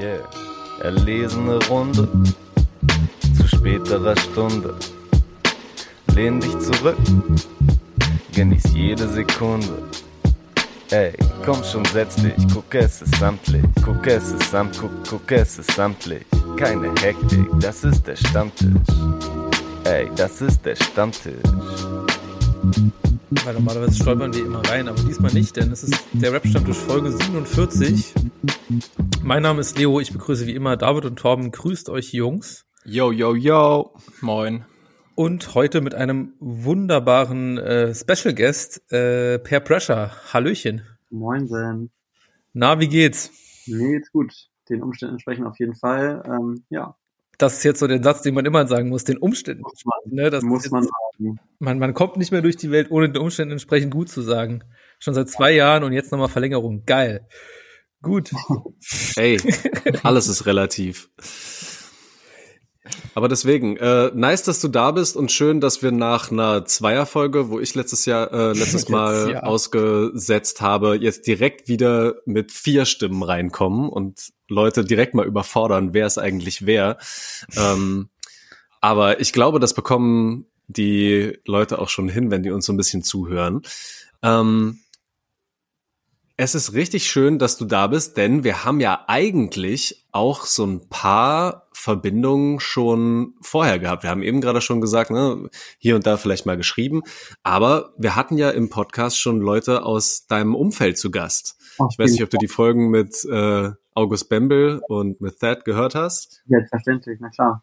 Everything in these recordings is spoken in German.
Yeah, erlesene Runde zu späterer Stunde. Lehn dich zurück, genieß jede Sekunde. Ey, komm schon, setz dich, guck es ist samtlich, guck es ist samt, guck, guck es ist samtlich. Keine Hektik, das ist der Stammtisch. Ey, das ist der Stammtisch. Weil normalerweise stolpern wir immer rein, aber diesmal nicht, denn es ist der Rap-Stammtisch Folge 47. Mein Name ist Leo, ich begrüße wie immer David und Torben. Grüßt euch Jungs. Yo, yo, yo. Moin. Und heute mit einem wunderbaren äh, Special Guest, äh, Per Pressure. Hallöchen. Moin, Sam. Na, wie geht's? Mir geht's gut. Den Umständen entsprechend auf jeden Fall. Ähm, ja. Das ist jetzt so der Satz, den man immer sagen muss, den Umständen. Muss man, ne, das muss ist man jetzt, sagen. man, man kommt nicht mehr durch die Welt, ohne den Umständen entsprechend gut zu sagen. Schon seit zwei Jahren und jetzt nochmal Verlängerung. Geil. Gut. Hey, alles ist relativ. Aber deswegen, äh, nice, dass du da bist und schön, dass wir nach einer Zweierfolge, wo ich letztes Jahr, äh, letztes Mal Letztes Jahr. ausgesetzt habe, jetzt direkt wieder mit vier Stimmen reinkommen und Leute direkt mal überfordern, wer es eigentlich wer. Ähm, aber ich glaube, das bekommen die Leute auch schon hin, wenn die uns so ein bisschen zuhören. Ähm, es ist richtig schön, dass du da bist, denn wir haben ja eigentlich auch so ein paar Verbindungen schon vorher gehabt. Wir haben eben gerade schon gesagt, ne, hier und da vielleicht mal geschrieben, aber wir hatten ja im Podcast schon Leute aus deinem Umfeld zu Gast. Ich weiß nicht, ob du die Folgen mit äh, August Bembel und mit Thad gehört hast. Selbstverständlich, na klar.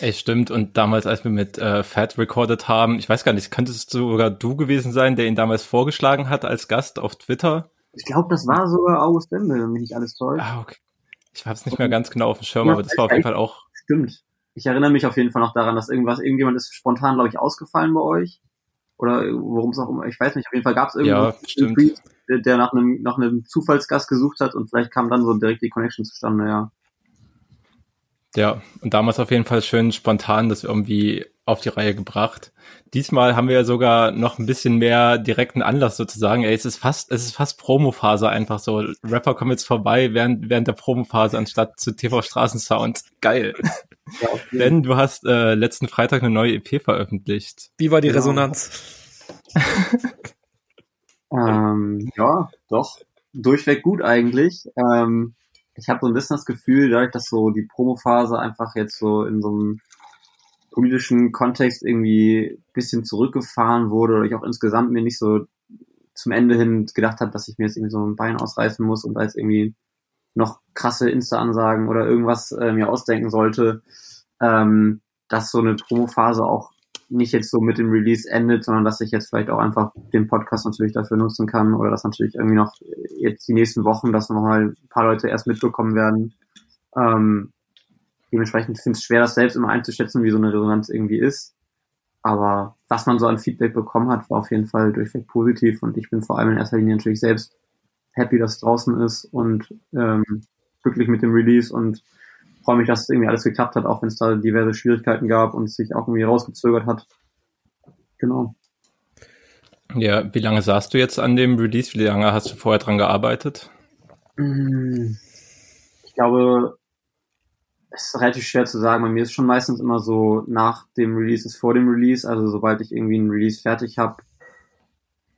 Ey, stimmt. Und damals, als wir mit äh, Fat recorded haben, ich weiß gar nicht, könntest du sogar du gewesen sein, der ihn damals vorgeschlagen hat als Gast auf Twitter? Ich glaube, das war sogar August Bembel, wenn mich nicht alles täuscht. Ah, okay. Ich habe es nicht mehr ganz genau auf dem Schirm, aber das war auf jeden Fall auch. Stimmt. Ich erinnere mich auf jeden Fall noch daran, dass irgendwas, irgendjemand ist spontan, glaube ich, ausgefallen bei euch. Oder worum es auch immer, ich weiß nicht, auf jeden Fall gab es Ja. Tweet, der- der nach einem, nach einem Zufallsgast gesucht hat und vielleicht kam dann so direkt die Connection zustande, ja. Ja, und damals auf jeden Fall schön spontan das irgendwie auf die Reihe gebracht. Diesmal haben wir ja sogar noch ein bisschen mehr direkten Anlass sozusagen. Ey, es ist fast, es ist fast Promophase einfach so. Rapper kommen jetzt vorbei während, während der Promophase anstatt zu TV Straßensound. Geil. ja Ben, du hast äh, letzten Freitag eine neue EP veröffentlicht. Wie war die Genau. Resonanz? Ähm, ja, doch. Durchweg gut eigentlich. Ähm, ich habe so ein bisschen das Gefühl, dadurch, dass so die Promophase einfach jetzt so in so einem politischen Kontext irgendwie bisschen zurückgefahren wurde oder ich auch insgesamt mir nicht so zum Ende hin gedacht habe, dass ich mir jetzt irgendwie so ein Bein ausreißen muss und da jetzt irgendwie noch krasse Insta-Ansagen oder irgendwas äh, mir ausdenken sollte, ähm, dass so eine Promophase auch nicht jetzt so mit dem Release endet, sondern dass ich jetzt vielleicht auch einfach den Podcast natürlich dafür nutzen kann oder dass natürlich irgendwie noch jetzt die nächsten Wochen, dass nochmal ein paar Leute erst mitbekommen werden. Ähm, dementsprechend finde ich es schwer, das selbst immer einzuschätzen, wie so eine Resonanz irgendwie ist. Aber was man so an Feedback bekommen hat, war auf jeden Fall durchweg positiv und ich bin vor allem in erster Linie natürlich selbst happy, dass es draußen ist und ähm, glücklich mit dem Release und freue mich, dass es irgendwie alles geklappt hat, auch wenn es da diverse Schwierigkeiten gab und es sich auch irgendwie rausgezögert hat. Genau. Ja, wie lange saßt du jetzt an dem Release? Wie lange hast du vorher dran gearbeitet? Mm, Ich glaube, es ist relativ schwer zu sagen. Bei mir ist schon meistens immer so nach dem Release ist vor dem Release. Also sobald ich irgendwie einen Release fertig habe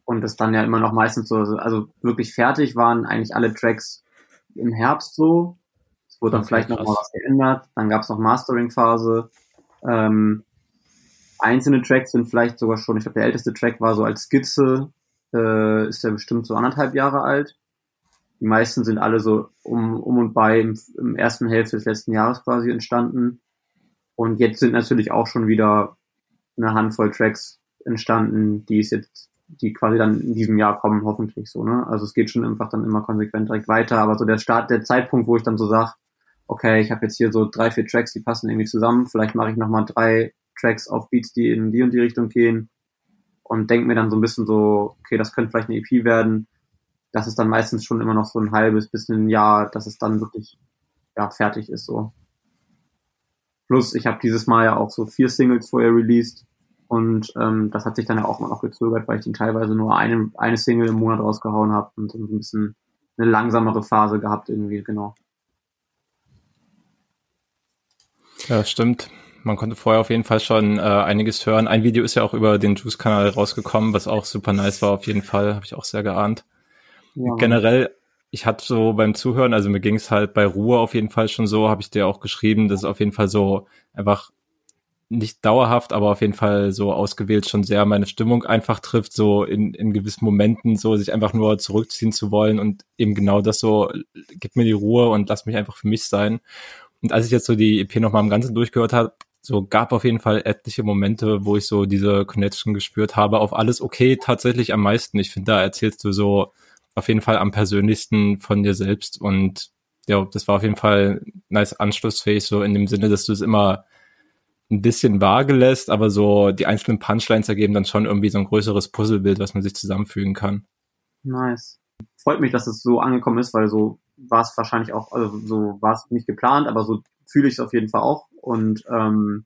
und es dann ja immer noch meistens so, also wirklich fertig waren eigentlich alle Tracks im Herbst so. Es wurde dann Okay, vielleicht noch mal krass. was geändert. Dann gab es noch Mastering-Phase. Ähm, einzelne Tracks sind vielleicht sogar schon, ich glaube, der älteste Track war so als Skizze, äh, ist der bestimmt so anderthalb Jahre alt. Die meisten sind alle so um, um und bei im, im ersten Hälfte des letzten Jahres quasi entstanden. Und jetzt sind natürlich auch schon wieder eine Handvoll Tracks entstanden, die es jetzt, die quasi dann in diesem Jahr kommen, hoffentlich so, ne? Also es geht schon einfach dann immer konsequent direkt weiter, aber so der Start, der Zeitpunkt, wo ich dann so sag, okay, ich habe jetzt hier so drei, vier Tracks, die passen irgendwie zusammen, vielleicht mache ich nochmal drei Tracks auf Beats, die in die und die Richtung gehen und denke mir dann so ein bisschen so, okay, das könnte vielleicht eine EP werden. Das ist dann meistens schon immer noch so ein halbes bis ein Jahr, dass es dann wirklich ja, fertig ist so. Plus, ich habe dieses Mal ja auch so vier Singles vorher released und ähm, das hat sich dann ja auch immer noch gezögert, weil ich dann teilweise nur eine, eine Single im Monat rausgehauen habe und so ein bisschen eine langsamere Phase gehabt irgendwie, genau. Ja, stimmt. Man konnte vorher auf jeden Fall schon äh, einiges hören. Ein Video ist ja auch über den Juice-Kanal rausgekommen, was auch super nice war auf jeden Fall. Habe ich auch sehr geahnt. Ja. Generell, ich hatte so beim Zuhören, also mir ging es halt bei Ruhe auf jeden Fall schon so, habe ich dir auch geschrieben, dass es auf jeden Fall so einfach nicht dauerhaft, aber auf jeden Fall so ausgewählt schon sehr meine Stimmung einfach trifft, so in, in gewissen Momenten so sich einfach nur zurückziehen zu wollen und eben genau das so, gib mir die Ruhe und lass mich einfach für mich sein. Und als ich jetzt so die EP nochmal im Ganzen durchgehört habe, so gab auf jeden Fall etliche Momente, wo ich so diese Connection gespürt habe. Auf alles okay tatsächlich am meisten. Ich finde, da erzählst du so auf jeden Fall am persönlichsten von dir selbst und ja, das war auf jeden Fall nice anschlussfähig, so in dem Sinne, dass du es immer ein bisschen vage lässt, aber so die einzelnen Punchlines ergeben dann schon irgendwie so ein größeres Puzzlebild, was man sich zusammenfügen kann. Nice. Freut mich, dass es so angekommen ist, weil so war es wahrscheinlich auch, also so war es nicht geplant, aber so fühle ich es auf jeden Fall auch. Und ähm,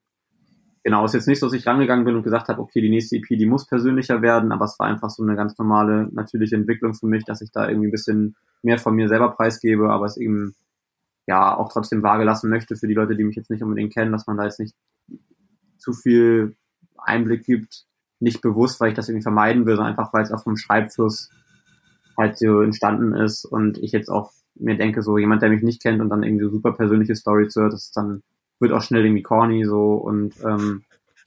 genau, ist jetzt nicht so, dass ich rangegangen bin und gesagt habe, okay, die nächste EP, die muss persönlicher werden, aber es war einfach so eine ganz normale, natürliche Entwicklung für mich, dass ich da irgendwie ein bisschen mehr von mir selber preisgebe, aber es eben ja auch trotzdem vage lassen möchte für die Leute, die mich jetzt nicht unbedingt kennen, dass man da jetzt nicht zu viel Einblick gibt, nicht bewusst, weil ich das irgendwie vermeiden will, sondern einfach, weil es auch vom Schreibfluss halt so entstanden ist und ich jetzt auch mir denke, so jemand, der mich nicht kennt und dann irgendwie so super persönliche Stories hört, das dann wird auch schnell irgendwie corny so und ähm,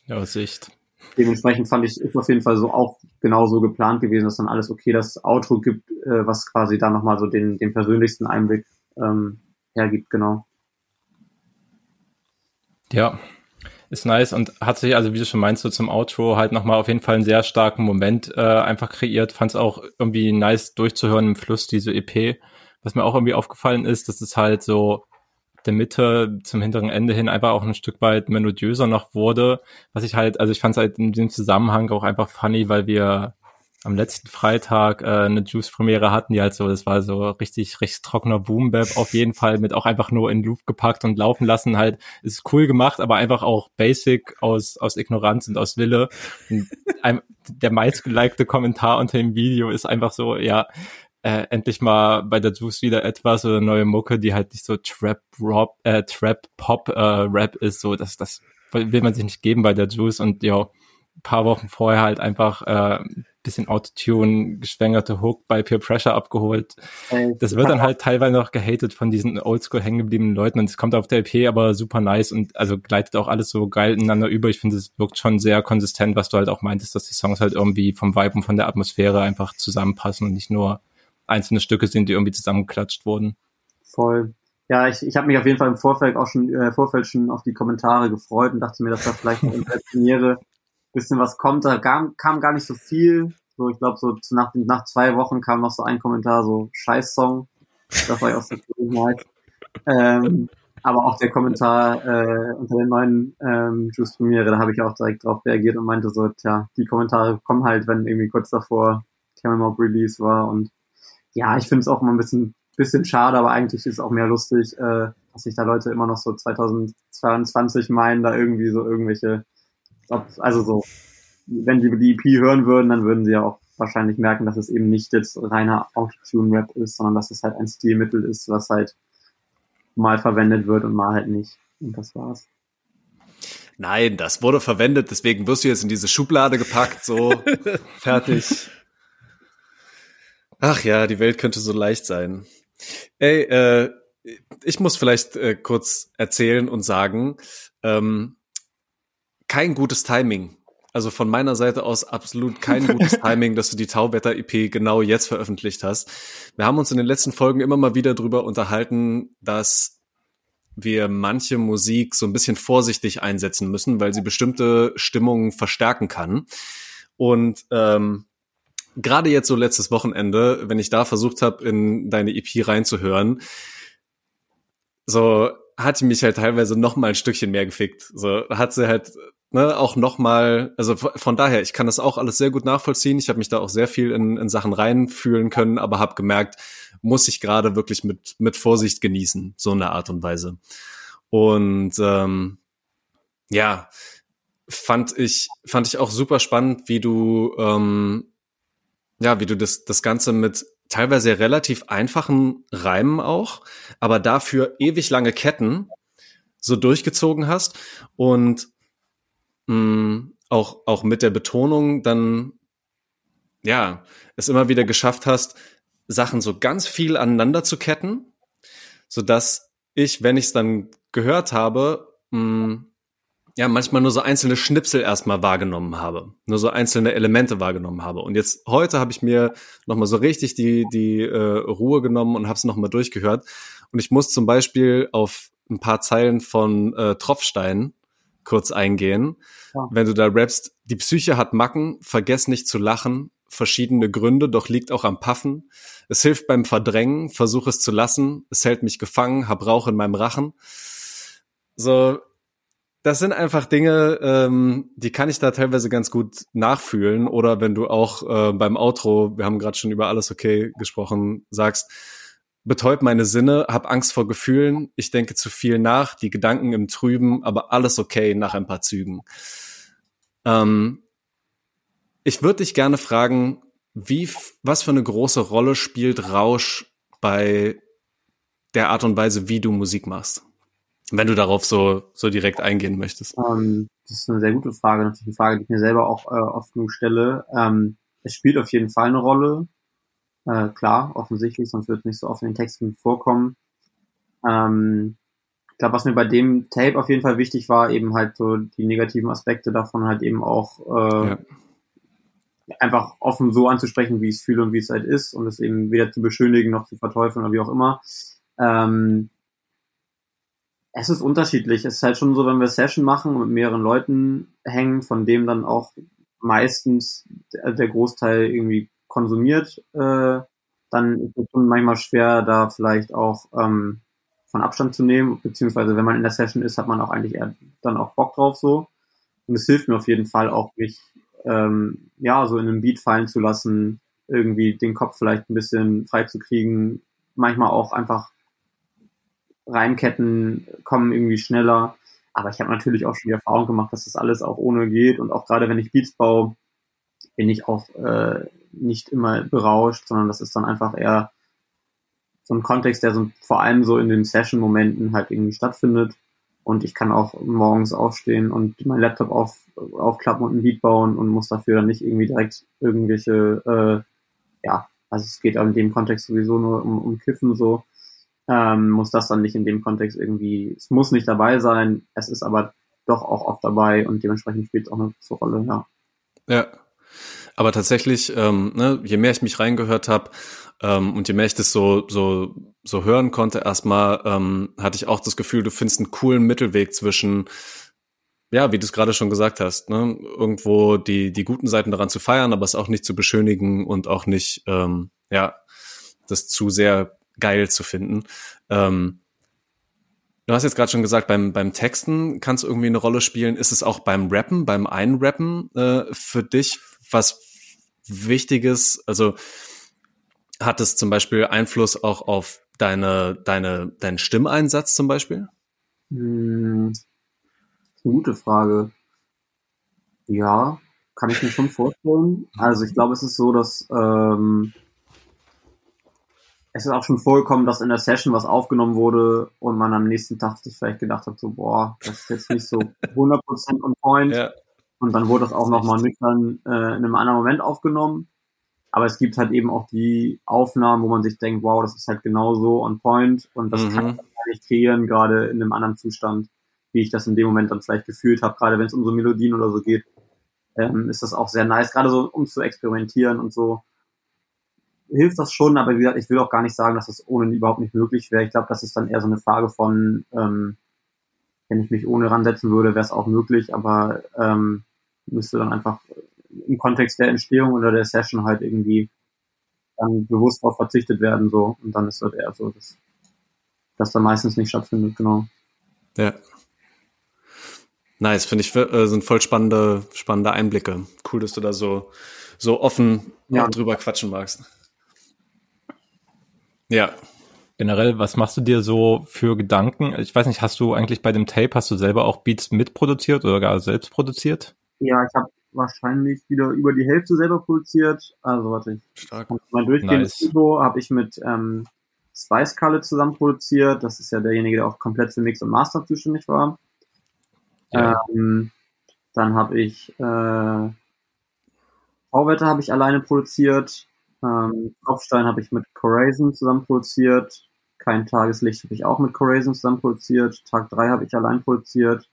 ja, Sicht. Dementsprechend fand ich, ist auf jeden Fall so auch genau so geplant gewesen, dass dann alles okay das Outro gibt, äh, was quasi da nochmal so den, den persönlichsten Einblick ähm, hergibt, genau. Ja, ist nice und hat sich, also wie du schon meinst, so zum Outro halt nochmal auf jeden Fall einen sehr starken Moment äh, einfach kreiert. Fand es auch irgendwie nice durchzuhören im Fluss, diese EP. Was mir auch irgendwie aufgefallen ist, dass es halt so der Mitte zum hinteren Ende hin einfach auch ein Stück weit melodiöser noch wurde. Was ich halt, also ich fand es halt in dem Zusammenhang auch einfach funny, weil wir am letzten Freitag äh, eine Juice-Premiere hatten, die halt so, das war so richtig, richtig trockener Boom-Bap auf jeden Fall mit auch einfach nur in Loop gepackt und laufen lassen halt. Ist cool gemacht, aber einfach auch basic aus, aus Ignoranz und aus Wille. Und ein, der meistgelikte Kommentar unter dem Video ist einfach so, ja, äh, endlich mal bei der Juice wieder etwas oder neue Mucke, die halt nicht so Trap Rob, äh, Trap Pop äh, Rap ist, so das das will man sich nicht geben bei der Juice und ja, paar Wochen vorher halt einfach äh, bisschen Autotune, geschwängerte Hook bei Peer Pressure abgeholt. Das wird dann halt teilweise noch gehatet von diesen oldschool hängen gebliebenen Leuten und es kommt auf der EP aber super nice und also gleitet auch alles so geil ineinander über. Ich finde, es wirkt schon sehr konsistent, was du halt auch meintest, dass die Songs halt irgendwie vom Vibe und von der Atmosphäre einfach zusammenpassen und nicht nur einzelne Stücke sind, die irgendwie zusammengeklatscht wurden. Voll. Ja, ich, ich habe mich auf jeden Fall im Vorfeld auch schon äh, Vorfeld schon auf die Kommentare gefreut und dachte mir, dass da vielleicht in der Premiere bisschen was kommt. Da kam, kam gar nicht so viel. So, ich glaube, so nach, nach zwei Wochen kam noch so ein Kommentar, so Scheiß-Song. Das war ja auch so nice. Ähm, aber auch der Kommentar äh, unter den neuen ähm, Juice Premiere, da habe ich auch direkt drauf reagiert und meinte so, tja, die Kommentare kommen halt, wenn irgendwie kurz davor Camel Mob Release war und ja, ich finde es auch immer ein bisschen, bisschen schade, aber eigentlich ist es auch mehr lustig, äh, dass sich da Leute immer noch so 2022 meinen, da irgendwie so irgendwelche, also so, wenn die die EP hören würden, dann würden sie ja auch wahrscheinlich merken, dass es eben nicht jetzt reiner Autotune-Rap ist, sondern dass es halt ein Stilmittel ist, was halt mal verwendet wird und mal halt nicht. Und das war's. Nein, das wurde verwendet, deswegen wirst du jetzt in diese Schublade gepackt, so fertig. Ach ja, die Welt könnte so leicht sein. Ey, äh, ich muss vielleicht äh, kurz erzählen und sagen, ähm, kein gutes Timing. Also von meiner Seite aus absolut kein gutes Timing, dass du die Tauwetter-EP genau jetzt veröffentlicht hast. Wir haben uns in den letzten Folgen immer mal wieder drüber unterhalten, dass wir manche Musik so ein bisschen vorsichtig einsetzen müssen, weil sie bestimmte Stimmungen verstärken kann. Und ähm, gerade jetzt so letztes Wochenende, wenn ich da versucht habe, in deine EP reinzuhören, so hat die mich halt teilweise noch mal ein Stückchen mehr gefickt. So hat sie halt ne, auch noch mal, also von daher, ich kann das auch alles sehr gut nachvollziehen. Ich habe mich da auch sehr viel in, in Sachen reinfühlen können, aber habe gemerkt, muss ich gerade wirklich mit mit Vorsicht genießen, so eine Art und Weise. Und ähm, ja, fand ich fand ich auch super spannend, wie du ähm, ja, wie du das, das Ganze mit teilweise relativ einfachen Reimen auch, aber dafür ewig lange Ketten so durchgezogen hast und mh, mm, auch, auch mit der Betonung dann, ja, es immer wieder geschafft hast, Sachen so ganz viel aneinander zu ketten, so dass ich, wenn ich es dann gehört habe, mh, mm, ja, manchmal nur so einzelne Schnipsel erstmal wahrgenommen habe, nur so einzelne Elemente wahrgenommen habe. Und jetzt heute habe ich mir nochmal so richtig die, die äh, Ruhe genommen und habe es nochmal durchgehört. Und ich muss zum Beispiel auf ein paar Zeilen von äh, Tropfstein kurz eingehen. Ja. Wenn du da rappst, die Psyche hat Macken, vergess nicht zu lachen, verschiedene Gründe, doch liegt auch am Paffen. Es hilft beim Verdrängen, versuch es zu lassen, es hält mich gefangen, hab Rauch in meinem Rachen. So, das sind einfach Dinge, ähm, die kann ich da teilweise ganz gut nachfühlen. Oder wenn du auch äh, beim Outro, wir haben gerade schon über alles okay gesprochen, sagst, betäubt meine Sinne, hab Angst vor Gefühlen, ich denke zu viel nach, die Gedanken im Trüben, aber alles okay nach ein paar Zügen. Ähm, ich würde dich gerne fragen, wie, was für eine große Rolle spielt Rausch bei der Art und Weise, wie du Musik machst? Wenn du darauf so, so direkt eingehen möchtest. Um, ähm, das ist eine sehr gute Frage, natürlich eine Frage, die ich mir selber auch äh, oft genug stelle. Ähm, es spielt auf jeden Fall eine Rolle. Äh, klar, offensichtlich, sonst wird es nicht so oft in den Texten vorkommen. Ähm, ich glaube, was mir bei dem Tape auf jeden Fall wichtig war, eben halt so die negativen Aspekte davon halt eben auch äh, ja. einfach offen so anzusprechen, wie ich es fühle und wie es halt ist und es eben weder zu beschönigen noch zu verteufeln oder wie auch immer. Ähm, es ist unterschiedlich. Es ist halt schon so, wenn wir Session machen und mit mehreren Leuten hängen, von dem dann auch meistens der Großteil irgendwie konsumiert, äh, dann ist es schon manchmal schwer, da vielleicht auch ähm, von Abstand zu nehmen, beziehungsweise wenn man in der Session ist, hat man auch eigentlich eher dann auch Bock drauf so. Und es hilft mir auf jeden Fall auch, mich ähm, ja so in einem Beat fallen zu lassen, irgendwie den Kopf vielleicht ein bisschen frei zu kriegen, manchmal auch einfach Reimketten kommen irgendwie schneller. Aber ich habe natürlich auch schon die Erfahrung gemacht, dass das alles auch ohne geht. Und auch gerade wenn ich Beats baue, bin ich auch äh, nicht immer berauscht, sondern das ist dann einfach eher so ein Kontext, der so vor allem so in den Session-Momenten halt irgendwie stattfindet. Und ich kann auch morgens aufstehen und meinen Laptop auf, aufklappen und ein Beat bauen und muss dafür dann nicht irgendwie direkt irgendwelche, äh, ja, also es geht in dem Kontext sowieso nur um, um Kiffen so ähm, muss das dann nicht in dem Kontext irgendwie, es muss nicht dabei sein, es ist aber doch auch oft dabei und dementsprechend spielt es auch eine große Rolle, ja. Ja. Aber tatsächlich, ähm, ne, je mehr ich mich reingehört habe ähm, und je mehr ich das so, so, so hören konnte, erstmal ähm, hatte ich auch das Gefühl, du findest einen coolen Mittelweg zwischen ja, wie du es gerade schon gesagt hast, ne, irgendwo die, die guten Seiten daran zu feiern, aber es auch nicht zu beschönigen und auch nicht, ähm, ja, das zu sehr geil zu finden. Ähm, du hast jetzt gerade schon gesagt, beim, beim Texten kann es irgendwie eine Rolle spielen. Ist es auch beim Rappen, beim Einrappen äh, für dich was Wichtiges? Also hat es zum Beispiel Einfluss auch auf deine, deine, deinen Stimmeinsatz zum Beispiel? Hm, gute Frage. Ja, kann ich mir schon vorstellen. Also ich glaube, es ist so, dass ähm, es ist auch schon vorgekommen, dass in der Session was aufgenommen wurde und man am nächsten Tag sich vielleicht gedacht hat, so, boah, das ist jetzt nicht so 100% on point. Ja. Und dann wurde das auch nochmal nüchtern äh, in einem anderen Moment aufgenommen. Aber es gibt halt eben auch die Aufnahmen, wo man sich denkt, wow, das ist halt genau so on point und das mhm. kann ich gar nicht kreieren, gerade in einem anderen Zustand, wie ich das in dem Moment dann vielleicht gefühlt habe, gerade wenn es um so Melodien oder so geht, ähm, ist das auch sehr nice, gerade so um zu experimentieren und so hilft das schon, aber wie gesagt, ich will auch gar nicht sagen, dass das ohne überhaupt nicht möglich wäre. Ich glaube, das ist dann eher so eine Frage von, ähm, wenn ich mich ohne ransetzen würde, wäre es auch möglich, aber ähm, müsste dann einfach im Kontext der Entstehung oder der Session halt irgendwie dann bewusst darauf verzichtet werden, so. Und dann ist das eher so, dass das da meistens nicht stattfindet, genau. Ja. Nice, finde ich, äh, sind voll spannende, spannende Einblicke. Cool, dass du da so, so offen ja. drüber quatschen magst. Ja. Generell, was machst du dir so für Gedanken? Ich weiß nicht, hast du eigentlich bei dem Tape, hast du selber auch Beats mitproduziert oder gar selbst produziert? Ja, ich habe wahrscheinlich wieder über die Hälfte selber produziert. Also warte, ich Stark. mein durchgehendes Nice. Intro habe ich mit ähm, Spice Kalle zusammen produziert. Das ist ja derjenige, der auch komplett für Mix und Master zuständig war. Ja. Ähm, dann habe ich äh, V-Wetter habe ich alleine produziert. Ähm, Kopfstein habe ich mit Corazon zusammen produziert. Kein Tageslicht habe ich auch mit Corazon zusammen produziert. Tag 3 habe ich allein produziert.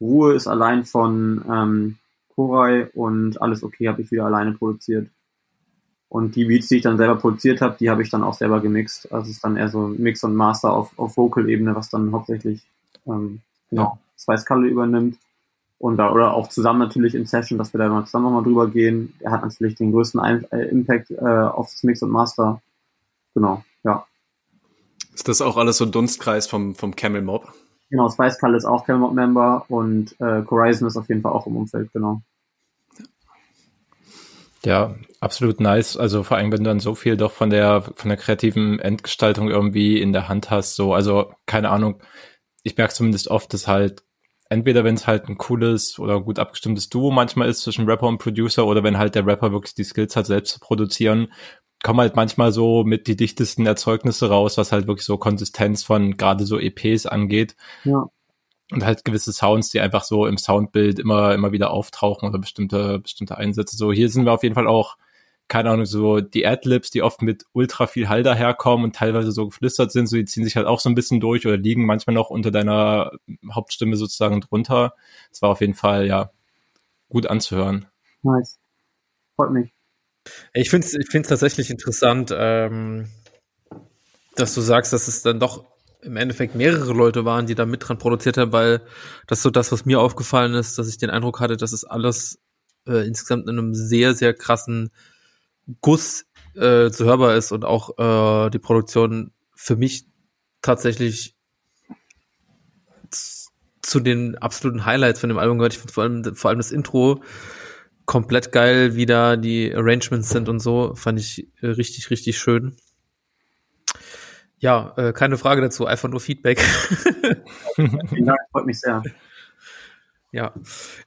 Ruhe ist allein von ähm, Koray und alles okay habe ich wieder alleine produziert. Und die Beats, die ich dann selber produziert habe, die habe ich dann auch selber gemixt. Also es ist dann eher so Mix und Master auf, auf Vocal-Ebene, was dann hauptsächlich ähm, genau, Spice Kalle übernimmt. Und da, oder auch zusammen natürlich in Session, dass wir da mal zusammen nochmal drüber gehen. Er hat natürlich den größten Ein äh, Impact äh, auf das Mix und Master. Genau, ja. Ist das auch alles so Dunstkreis vom, vom Camel Mob? Genau, Spice ist auch Camelot Member und äh, Horizon ist auf jeden Fall auch im Umfeld, genau. Ja, absolut nice. Also vor allem, wenn du dann so viel doch von der von der kreativen Endgestaltung irgendwie in der Hand hast, so also keine Ahnung. Ich merke zumindest oft, dass halt entweder wenn es halt ein cooles oder gut abgestimmtes Duo manchmal ist zwischen Rapper und Producer oder wenn halt der Rapper wirklich die Skills hat, selbst zu produzieren, kommen halt manchmal so mit die dichtesten Erzeugnisse raus, was halt wirklich so Konsistenz von gerade so EPs angeht Ja. und halt gewisse Sounds, die einfach so im Soundbild immer, immer wieder auftauchen oder bestimmte, bestimmte Einsätze. So, hier sind wir auf jeden Fall auch, keine Ahnung, so die Adlibs, die oft mit ultra viel Hall daherkommen und teilweise so geflüstert sind, so die ziehen sich halt auch so ein bisschen durch oder liegen manchmal noch unter deiner Hauptstimme sozusagen drunter. Das war auf jeden Fall, ja, gut anzuhören. Nice. Freut mich. Ich finde es ich find's tatsächlich interessant, ähm, dass du sagst, dass es dann doch im Endeffekt mehrere Leute waren, die da mit dran produziert haben, weil das ist so das, was mir aufgefallen ist, dass ich den Eindruck hatte, dass es alles äh, insgesamt in einem sehr, sehr krassen Guss äh, zu hörbar ist und auch äh, die Produktion für mich tatsächlich zu den absoluten Highlights von dem Album gehört. Ich finde vor allem, vor allem das Intro komplett geil, wie da die Arrangements sind und so. Fand ich äh, richtig, richtig schön. Ja, äh, keine Frage dazu, einfach nur Feedback. Vielen Dank, freut mich sehr. Ja,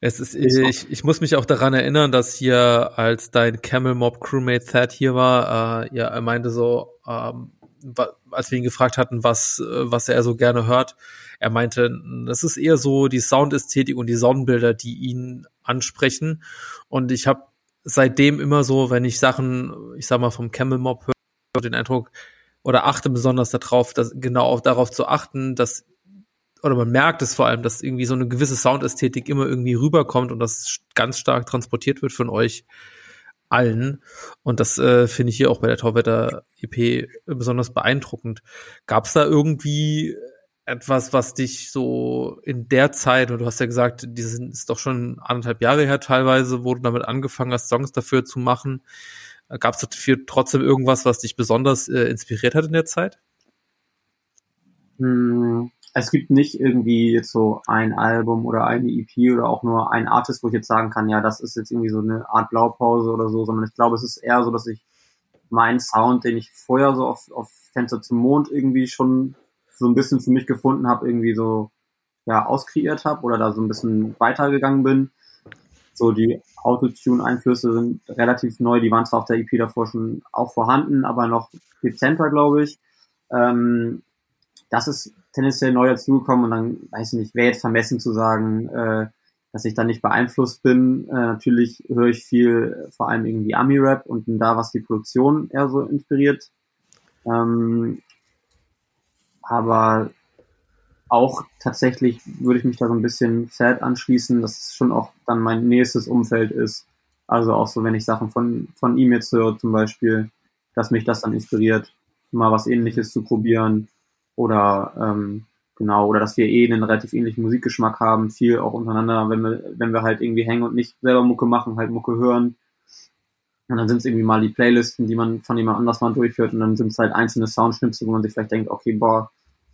es ist, ich, ich muss mich auch daran erinnern, dass hier, als dein Camel Mob Crewmate Thad hier war, äh, ja, er meinte so, ähm, als wir ihn gefragt hatten, was, äh, was er so gerne hört, er meinte, das ist eher so die Soundästhetik und die Soundbilder, die ihn ansprechen. Und ich habe seitdem immer so, wenn ich Sachen, ich sag mal, vom Camel Mob höre, den Eindruck, oder achte besonders darauf, dass genau auch darauf zu achten, dass oder man merkt es vor allem, dass irgendwie so eine gewisse Soundästhetik immer irgendwie rüberkommt und das ganz stark transportiert wird von euch allen. Und das äh, finde ich hier auch bei der Tauwetter EP besonders beeindruckend. Gab es da irgendwie etwas, was dich so in der Zeit, und du hast ja gesagt, die sind ist doch schon anderthalb Jahre her teilweise, wo du damit angefangen hast, Songs dafür zu machen. Gab es dafür trotzdem irgendwas, was dich besonders äh, inspiriert hat in der Zeit? Hm, Es gibt nicht irgendwie jetzt so ein Album oder eine EP oder auch nur ein Artist, wo ich jetzt sagen kann, ja, das ist jetzt irgendwie so eine Art Blaupause oder so, sondern ich glaube, es ist eher so, dass ich meinen Sound, den ich vorher so auf, auf Fenster zum Mond irgendwie schon so ein bisschen für mich gefunden habe, irgendwie so ja auskreiert habe oder da so ein bisschen weitergegangen bin. So die Autotune-Einflüsse sind relativ neu, die waren zwar auf der EP davor schon auch vorhanden, aber noch dezenter, glaube ich. Ähm, das ist tendenziell neu dazugekommen und dann weiß ich nicht, wäre jetzt vermessen zu sagen, äh, dass ich da nicht beeinflusst bin. Äh, natürlich höre ich viel, vor allem irgendwie Ami-Rap und da, was die Produktion eher so inspiriert. Ähm, aber auch tatsächlich würde ich mich da so ein bisschen sad anschließen, dass es schon auch dann mein nächstes Umfeld ist. Also auch so, wenn ich Sachen von, von ihm jetzt höre zum Beispiel, dass mich das dann inspiriert, mal was ähnliches zu probieren oder ähm, genau, oder dass wir eh einen relativ ähnlichen Musikgeschmack haben, viel auch untereinander, wenn wir, wenn wir halt irgendwie hängen und nicht selber Mucke machen, halt Mucke hören. Und dann sind es irgendwie mal die Playlisten, die man von jemand anders mal durchführt und dann sind es halt einzelne Soundschnipsel, wo man sich vielleicht denkt, okay, boah,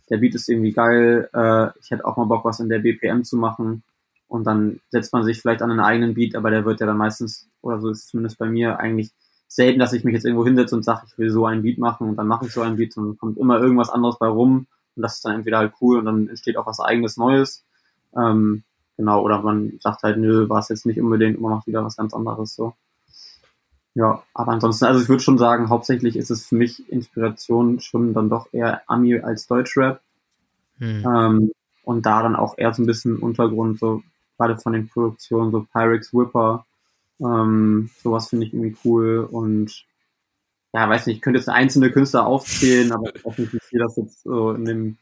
der Beat ist irgendwie geil, äh, ich hätte auch mal Bock, was in der BPM zu machen. Und dann setzt man sich vielleicht an einen eigenen Beat, aber der wird ja dann meistens, oder so ist es zumindest bei mir, eigentlich selten, dass ich mich jetzt irgendwo hinsetze und sage, ich will so einen Beat machen und dann mache ich so einen Beat und kommt immer irgendwas anderes bei rum und das ist dann entweder halt cool und dann entsteht auch was eigenes Neues. Ähm, genau, oder man sagt halt, nö, war es jetzt nicht unbedingt, man macht wieder was ganz anderes so. Ja, aber ansonsten, also ich würde schon sagen, hauptsächlich ist es für mich Inspiration schon dann doch eher Ami als Deutschrap. Hm. Ähm, und da dann auch eher so ein bisschen Untergrund, so gerade von den Produktionen, so Pyrex Whipper, ähm, sowas finde ich irgendwie cool und ja, weiß nicht, ich könnte jetzt einzelne Künstler aufzählen, aber ich weiß nicht, wie viel das jetzt so in dem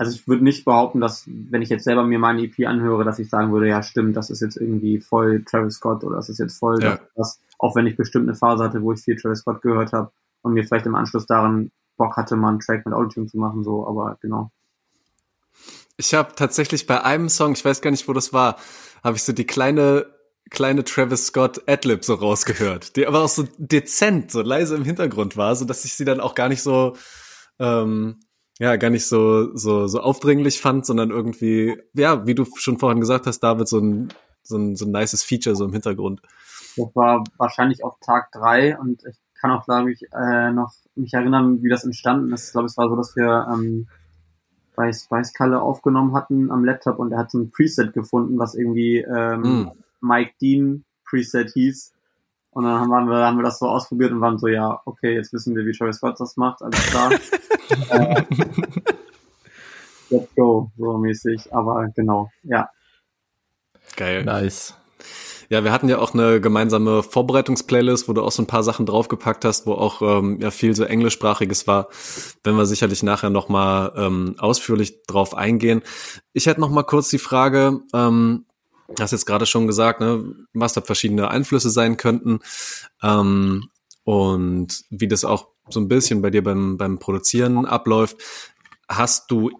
also ich würde nicht behaupten, dass, wenn ich jetzt selber mir meine EP anhöre, dass ich sagen würde, ja stimmt, das ist jetzt irgendwie voll Travis Scott oder das ist jetzt voll ja. das, auch wenn ich bestimmt eine Phase hatte, wo ich viel Travis Scott gehört habe und mir vielleicht im Anschluss daran Bock hatte, mal einen Track mit Autotune zu machen, so, aber genau. Ich habe tatsächlich bei einem Song, ich weiß gar nicht, wo das war, habe ich so die kleine kleine Travis Scott Adlib so rausgehört, die aber auch so dezent, so leise im Hintergrund war, so dass ich sie dann auch gar nicht so ähm, ja gar nicht so so so aufdringlich fand, sondern irgendwie ja, wie du schon vorhin gesagt hast, David so ein so ein, so ein nices Feature so im Hintergrund. Das war wahrscheinlich auf Tag drei und ich kann auch glaube ich äh, noch mich erinnern, wie das entstanden ist. Ich glaube, es war so, dass wir ähm, bei Spice Kalle aufgenommen hatten am Laptop und er hat so ein Preset gefunden, was irgendwie ähm, mm. Mike Dean Preset hieß. Und dann haben wir, haben wir das so ausprobiert und waren so, ja, okay, jetzt wissen wir, wie Travis Scott das macht, alles klar. äh, let's go, so mäßig, aber genau, ja. Geil. Nice. Ja, wir hatten ja auch eine gemeinsame Vorbereitungsplaylist, wo du auch so ein paar Sachen draufgepackt hast, wo auch ähm, ja viel so englischsprachiges war. Wenn wir sicherlich nachher noch mal ähm, ausführlich drauf eingehen. Ich hätte noch mal kurz die Frage, ähm, hast jetzt gerade schon gesagt, ne, was da verschiedene Einflüsse sein könnten ähm, und wie das auch so ein bisschen bei dir beim, beim Produzieren abläuft. Hast du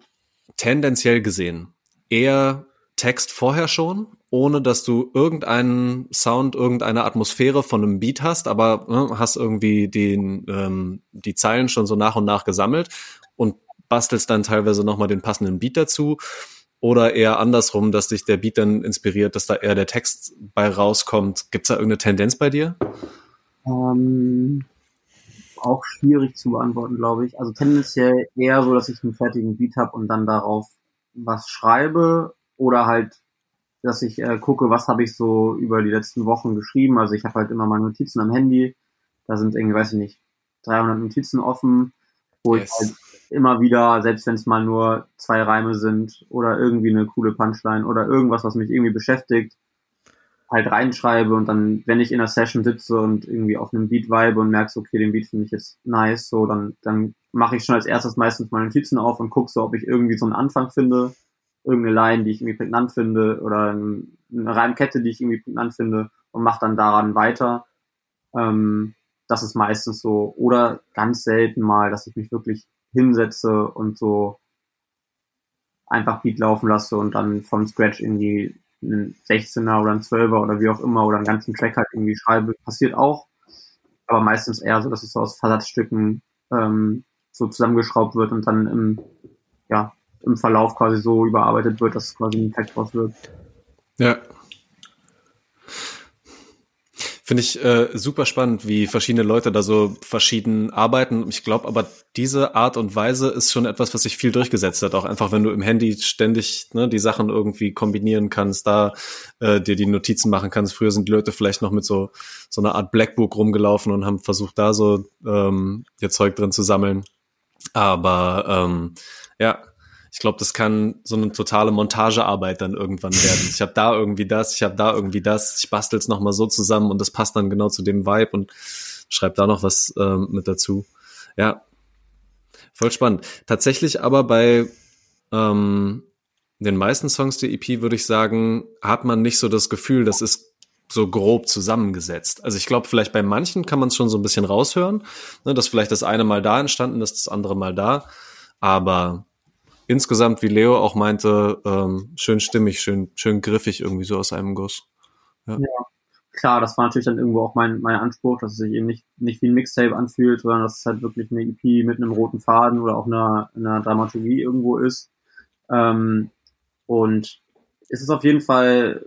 tendenziell gesehen eher Text vorher schon, ohne dass du irgendeinen Sound, irgendeine Atmosphäre von einem Beat hast, aber ne, hast irgendwie den, ähm, die Zeilen schon so nach und nach gesammelt und bastelst dann teilweise nochmal den passenden Beat dazu oder eher andersrum, dass dich der Beat dann inspiriert, dass da eher der Text bei rauskommt. Gibt's da irgendeine Tendenz bei dir? Ähm, auch schwierig zu beantworten, glaube ich. Also tendenziell eher so, dass ich einen fertigen Beat habe und dann darauf was schreibe oder halt, dass ich äh, gucke, was habe ich so über die letzten Wochen geschrieben. Also ich habe halt immer meine Notizen am Handy. Da sind irgendwie, weiß ich nicht, 300 Notizen offen, wo yes. ich halt immer wieder, selbst wenn es mal nur zwei Reime sind oder irgendwie eine coole Punchline oder irgendwas, was mich irgendwie beschäftigt, halt reinschreibe und dann, wenn ich in der Session sitze und irgendwie auf einem Beat vibe und merke, okay, den Beat finde ich jetzt nice, so, dann, dann mache ich schon als erstes meistens meine Notizen auf und gucke so, ob ich irgendwie so einen Anfang finde, irgendeine Line, die ich irgendwie prägnant finde oder eine Reimkette, die ich irgendwie prägnant finde und mache dann daran weiter. Ähm, das ist meistens so. Oder ganz selten mal, dass ich mich wirklich hinsetze und so einfach Beat laufen lasse und dann vom Scratch irgendwie einen 16er oder einen 12er oder wie auch immer oder einen ganzen Track halt irgendwie schreibe. Passiert auch, aber meistens eher so, dass es so aus Versatzstücken ähm, so zusammengeschraubt wird und dann im, ja, im Verlauf quasi so überarbeitet wird, dass es quasi ein Text draus wird. Ja, Finde ich äh, super spannend, wie verschiedene Leute da so verschieden arbeiten. Ich glaube aber, diese Art und Weise ist schon etwas, was sich viel durchgesetzt hat. Auch einfach, wenn du im Handy ständig ne, die Sachen irgendwie kombinieren kannst, da äh, dir die Notizen machen kannst. Früher sind die Leute vielleicht noch mit so, so einer Art Blackbook rumgelaufen und haben versucht, da so ähm, ihr Zeug drin zu sammeln. Aber ähm, ja, ich glaube, das kann so eine totale Montagearbeit dann irgendwann werden. Ich habe da irgendwie das, ich habe da irgendwie das, ich bastel's noch mal so zusammen und das passt dann genau zu dem Vibe und schreib da noch was ähm, mit dazu. Ja, voll spannend. Tatsächlich aber bei ähm, den meisten Songs der EP würde ich sagen, hat man nicht so das Gefühl, das ist so grob zusammengesetzt. Also ich glaube, vielleicht bei manchen kann man es schon so ein bisschen raushören, ne, dass vielleicht das eine mal da entstanden ist, das andere mal da. Aber insgesamt, wie Leo auch meinte, ähm, schön stimmig, schön, schön griffig irgendwie so aus einem Guss. Ja. ja. Klar, das war natürlich dann irgendwo auch mein, mein Anspruch, dass es sich eben nicht, nicht wie ein Mixtape anfühlt, sondern dass es halt wirklich eine EP mit einem roten Faden oder auch einer, einer Dramaturgie irgendwo ist. Ähm, und es ist auf jeden Fall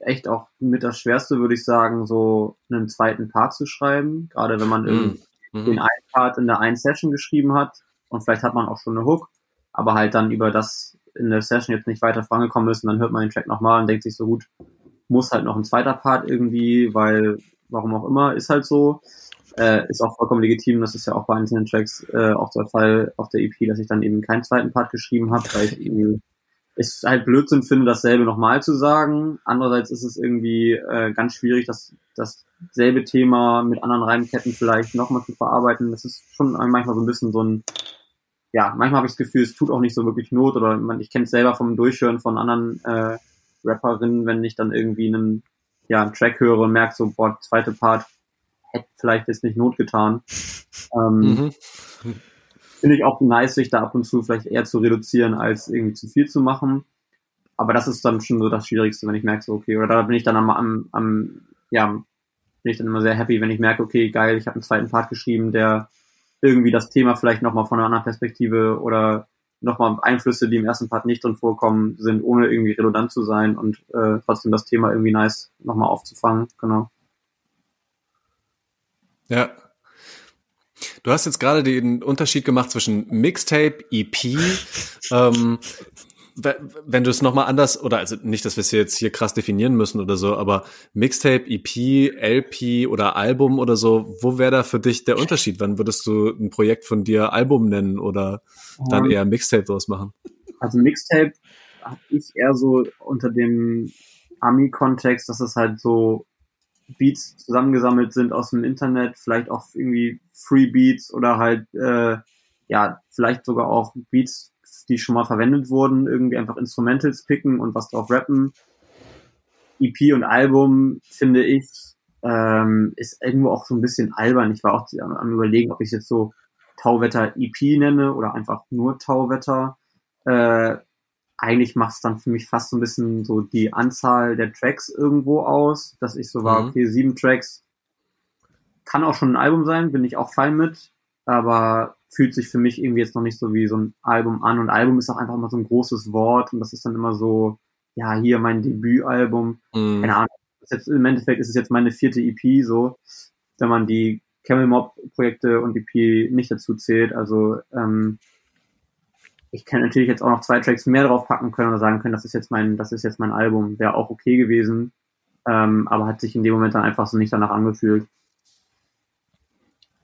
echt auch mit das Schwerste, würde ich sagen, so einen zweiten Part zu schreiben. Gerade wenn man mm. den einen Part in der einen Session geschrieben hat und vielleicht hat man auch schon eine Hook aber halt dann über das in der Session jetzt nicht weiter vorangekommen ist und dann hört man den Track nochmal und denkt sich so gut, muss halt noch ein zweiter Part irgendwie, weil warum auch immer, ist halt so. Äh, ist auch vollkommen legitim, das ist ja auch bei einzelnen Tracks äh, auch der Fall auf der EP, dass ich dann eben keinen zweiten Part geschrieben habe, weil ich irgendwie es halt Blödsinn finde, dasselbe nochmal zu sagen. Andererseits ist es irgendwie äh, ganz schwierig, das dasselbe Thema mit anderen Reimketten vielleicht nochmal zu verarbeiten. Das ist schon manchmal so ein bisschen so ein, ja, manchmal habe ich das Gefühl, es tut auch nicht so wirklich Not oder man, ich kenne es selber vom Durchhören von anderen äh, Rapperinnen, wenn ich dann irgendwie einen, ja, einen Track höre und merke so, boah, zweite Part hätte vielleicht jetzt nicht Not getan. Ähm, mhm. Finde ich auch nice, sich da ab und zu vielleicht eher zu reduzieren, als irgendwie zu viel zu machen. Aber das ist dann schon so das Schwierigste, wenn ich merke, so, okay, oder da bin ich dann am, am, am ja, bin ich dann immer sehr happy, wenn ich merke, okay, geil, ich habe einen zweiten Part geschrieben, der irgendwie das Thema vielleicht nochmal von einer anderen Perspektive oder nochmal Einflüsse, die im ersten Part nicht drin vorkommen, sind, ohne irgendwie redundant zu sein und äh, trotzdem das Thema irgendwie nice nochmal aufzufangen. Genau. Ja. Du hast jetzt gerade den Unterschied gemacht zwischen Mixtape, EP. ähm, wenn du es nochmal anders, oder also nicht, dass wir es jetzt hier krass definieren müssen oder so, aber Mixtape, EP, LP oder Album oder so, wo wäre da für dich der Unterschied? Wann würdest du ein Projekt von dir Album nennen oder dann eher Mixtape draus machen? Also Mixtape habe ich eher so unter dem Ami-Kontext, dass es halt so Beats zusammengesammelt sind aus dem Internet, vielleicht auch irgendwie Free Beats oder halt äh, ja vielleicht sogar auch Beats die schon mal verwendet wurden, irgendwie einfach Instrumentals picken und was drauf rappen. EP und Album, finde ich, ähm, ist irgendwo auch so ein bisschen albern. Ich war auch am überlegen, ob ich jetzt so Tauwetter EP nenne oder einfach nur Tauwetter. Äh, eigentlich macht es dann für mich fast so ein bisschen so die Anzahl der Tracks irgendwo aus, dass ich so war, mhm. okay, sieben Tracks kann auch schon ein Album sein, bin ich auch fein mit, aber fühlt sich für mich irgendwie jetzt noch nicht so wie so ein Album an. Und Album ist auch einfach immer so ein großes Wort und das ist dann immer so, ja, hier mein Debütalbum. Mm. Keine Ahnung. Jetzt, Im Endeffekt ist es jetzt meine vierte EP so, wenn man die Camel Mob Projekte und EP nicht dazu zählt. Also ähm, ich kann natürlich jetzt auch noch zwei Tracks mehr drauf packen können oder sagen können, das ist jetzt mein, das ist jetzt mein Album, wäre auch okay gewesen, ähm, aber hat sich in dem Moment dann einfach so nicht danach angefühlt.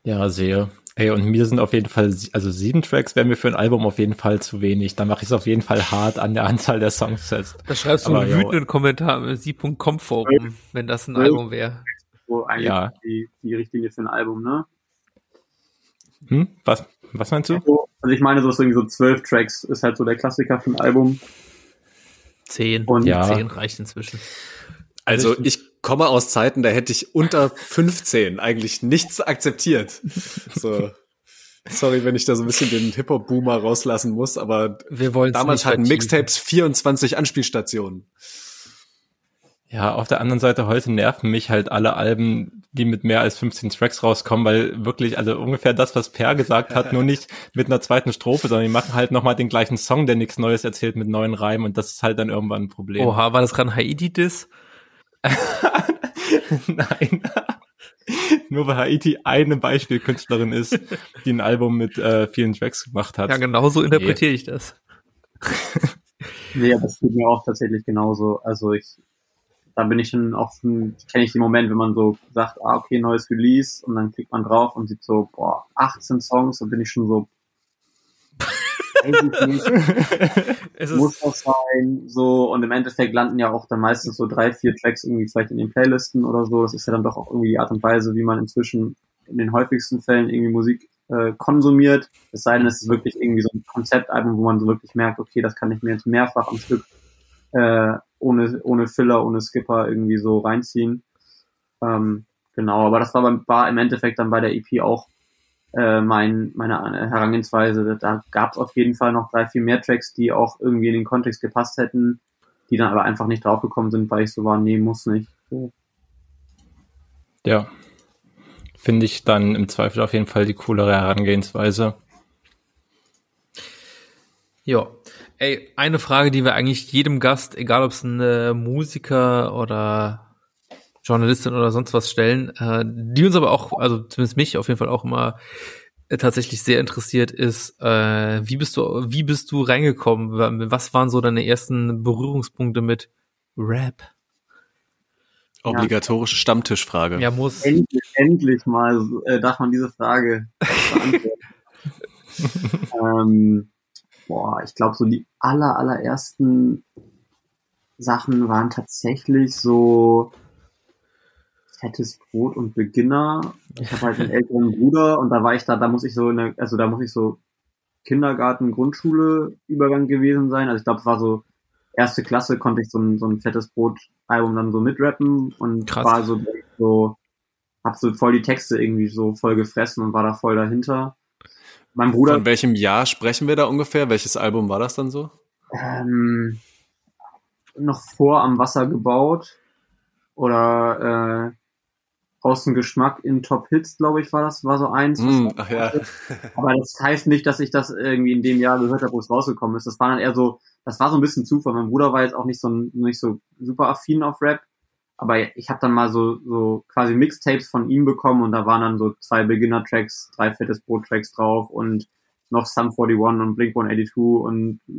Ja, sehe. Ey, und mir sind auf jeden Fall, also sieben Tracks wären mir für ein Album auf jeden Fall zu wenig. Da mache ich es auf jeden Fall hart an der Anzahl der Songs fest. Da schreibst du einen wütenden Kommentar im sie.com Forum, wenn das ein Album wäre. So eigentlich ja. die, die Richtlinie für ein Album, ne? Hm? Was, was meinst du? Also, also ich meine, so ist irgendwie so zwölf Tracks ist halt so der Klassiker für ein Album. Zehn. Und ja. zehn reicht inzwischen. Also ich komme aus Zeiten, da hätte ich unter 15 eigentlich nichts akzeptiert. So. Sorry, wenn ich da so ein bisschen den Hip-Hop-Boomer rauslassen muss, aber Wir damals hatten Mixtapes 24 Anspielstationen. Ja, auf der anderen Seite heute nerven mich halt alle Alben, die mit mehr als 15 Tracks rauskommen, weil wirklich, also ungefähr das, was Per gesagt hat, nur nicht mit einer zweiten Strophe, sondern die machen halt nochmal den gleichen Song, der nichts Neues erzählt mit neuen Reimen und das ist halt dann irgendwann ein Problem. Oha, war das gerade ein Haiti-Diss? Nein. Nur weil Haiti eine Beispielkünstlerin ist, die ein Album mit äh, vielen Tracks gemacht hat. Ja, genau so interpretiere nee. ich das. nee, das tut mir auch tatsächlich genauso. Also ich, da bin ich schon auch, kenne ich den Moment, wenn man so sagt, ah, okay, neues Release und dann klickt man drauf und sieht so, boah, 18 Songs, dann bin ich schon so, es muss das sein, so, und im Endeffekt landen ja auch dann meistens so drei, vier Tracks irgendwie vielleicht in den Playlisten oder so. Das ist ja dann doch auch irgendwie die Art und Weise, wie man inzwischen in den häufigsten Fällen irgendwie Musik äh, konsumiert. Es sei denn, es ist wirklich irgendwie so ein Konzeptalbum, wo man so wirklich merkt, okay, das kann ich mir jetzt mehrfach am Stück äh, ohne, ohne Filler, ohne Skipper irgendwie so reinziehen. Ähm, genau, aber das war, beim, war im Endeffekt dann bei der EP auch äh, mein, meine Herangehensweise. Da gab es auf jeden Fall noch drei, vier mehr Tracks, die auch irgendwie in den Kontext gepasst hätten, die dann aber einfach nicht draufgekommen sind, weil ich so war, nee, muss nicht. So. Ja. Finde ich dann im Zweifel auf jeden Fall die coolere Herangehensweise. Ja. Ey, eine Frage, die wir eigentlich jedem Gast, egal ob es ein äh, Musiker oder Journalistin oder sonst was stellen, äh, die uns aber auch, also zumindest mich auf jeden Fall auch immer tatsächlich sehr interessiert, ist, äh, wie bist du, wie bist du reingekommen? Was waren so deine ersten Berührungspunkte mit Rap? Obligatorische ja. Stammtischfrage. Ja, muss. Endlich, endlich mal äh, darf man diese Frage beantworten. ähm, boah, ich glaube, so die aller, allerersten Sachen waren tatsächlich so fettes Brot und Beginner. Ich habe halt einen älteren Bruder und da war ich da, da muss ich so eine, also da muss ich so Kindergarten, Grundschule Übergang gewesen sein. Also ich glaube, es war so erste Klasse konnte ich so ein, so ein fettes Brot-Album dann so mitrappen und Krass. war so, so, hab so voll die Texte irgendwie so voll gefressen und war da voll dahinter. Mein Bruder. Von welchem Jahr sprechen wir da ungefähr? Welches Album war das dann so? Ähm, noch vor am Wasser gebaut oder äh, Außengeschmack in Top Hits, glaube ich, war das, war so eins. Mm, ach ja. Aber das heißt nicht, dass ich das irgendwie in dem Jahr gehört habe, wo es rausgekommen ist. Das war dann eher so, das war so ein bisschen Zufall. Mein Bruder war jetzt auch nicht so nicht so super affin auf Rap, aber ich habe dann mal so so quasi Mixtapes von ihm bekommen und da waren dann so zwei Beginner Tracks, drei fettes Brot Tracks drauf und noch Sum 41 und Blink 182 und äh,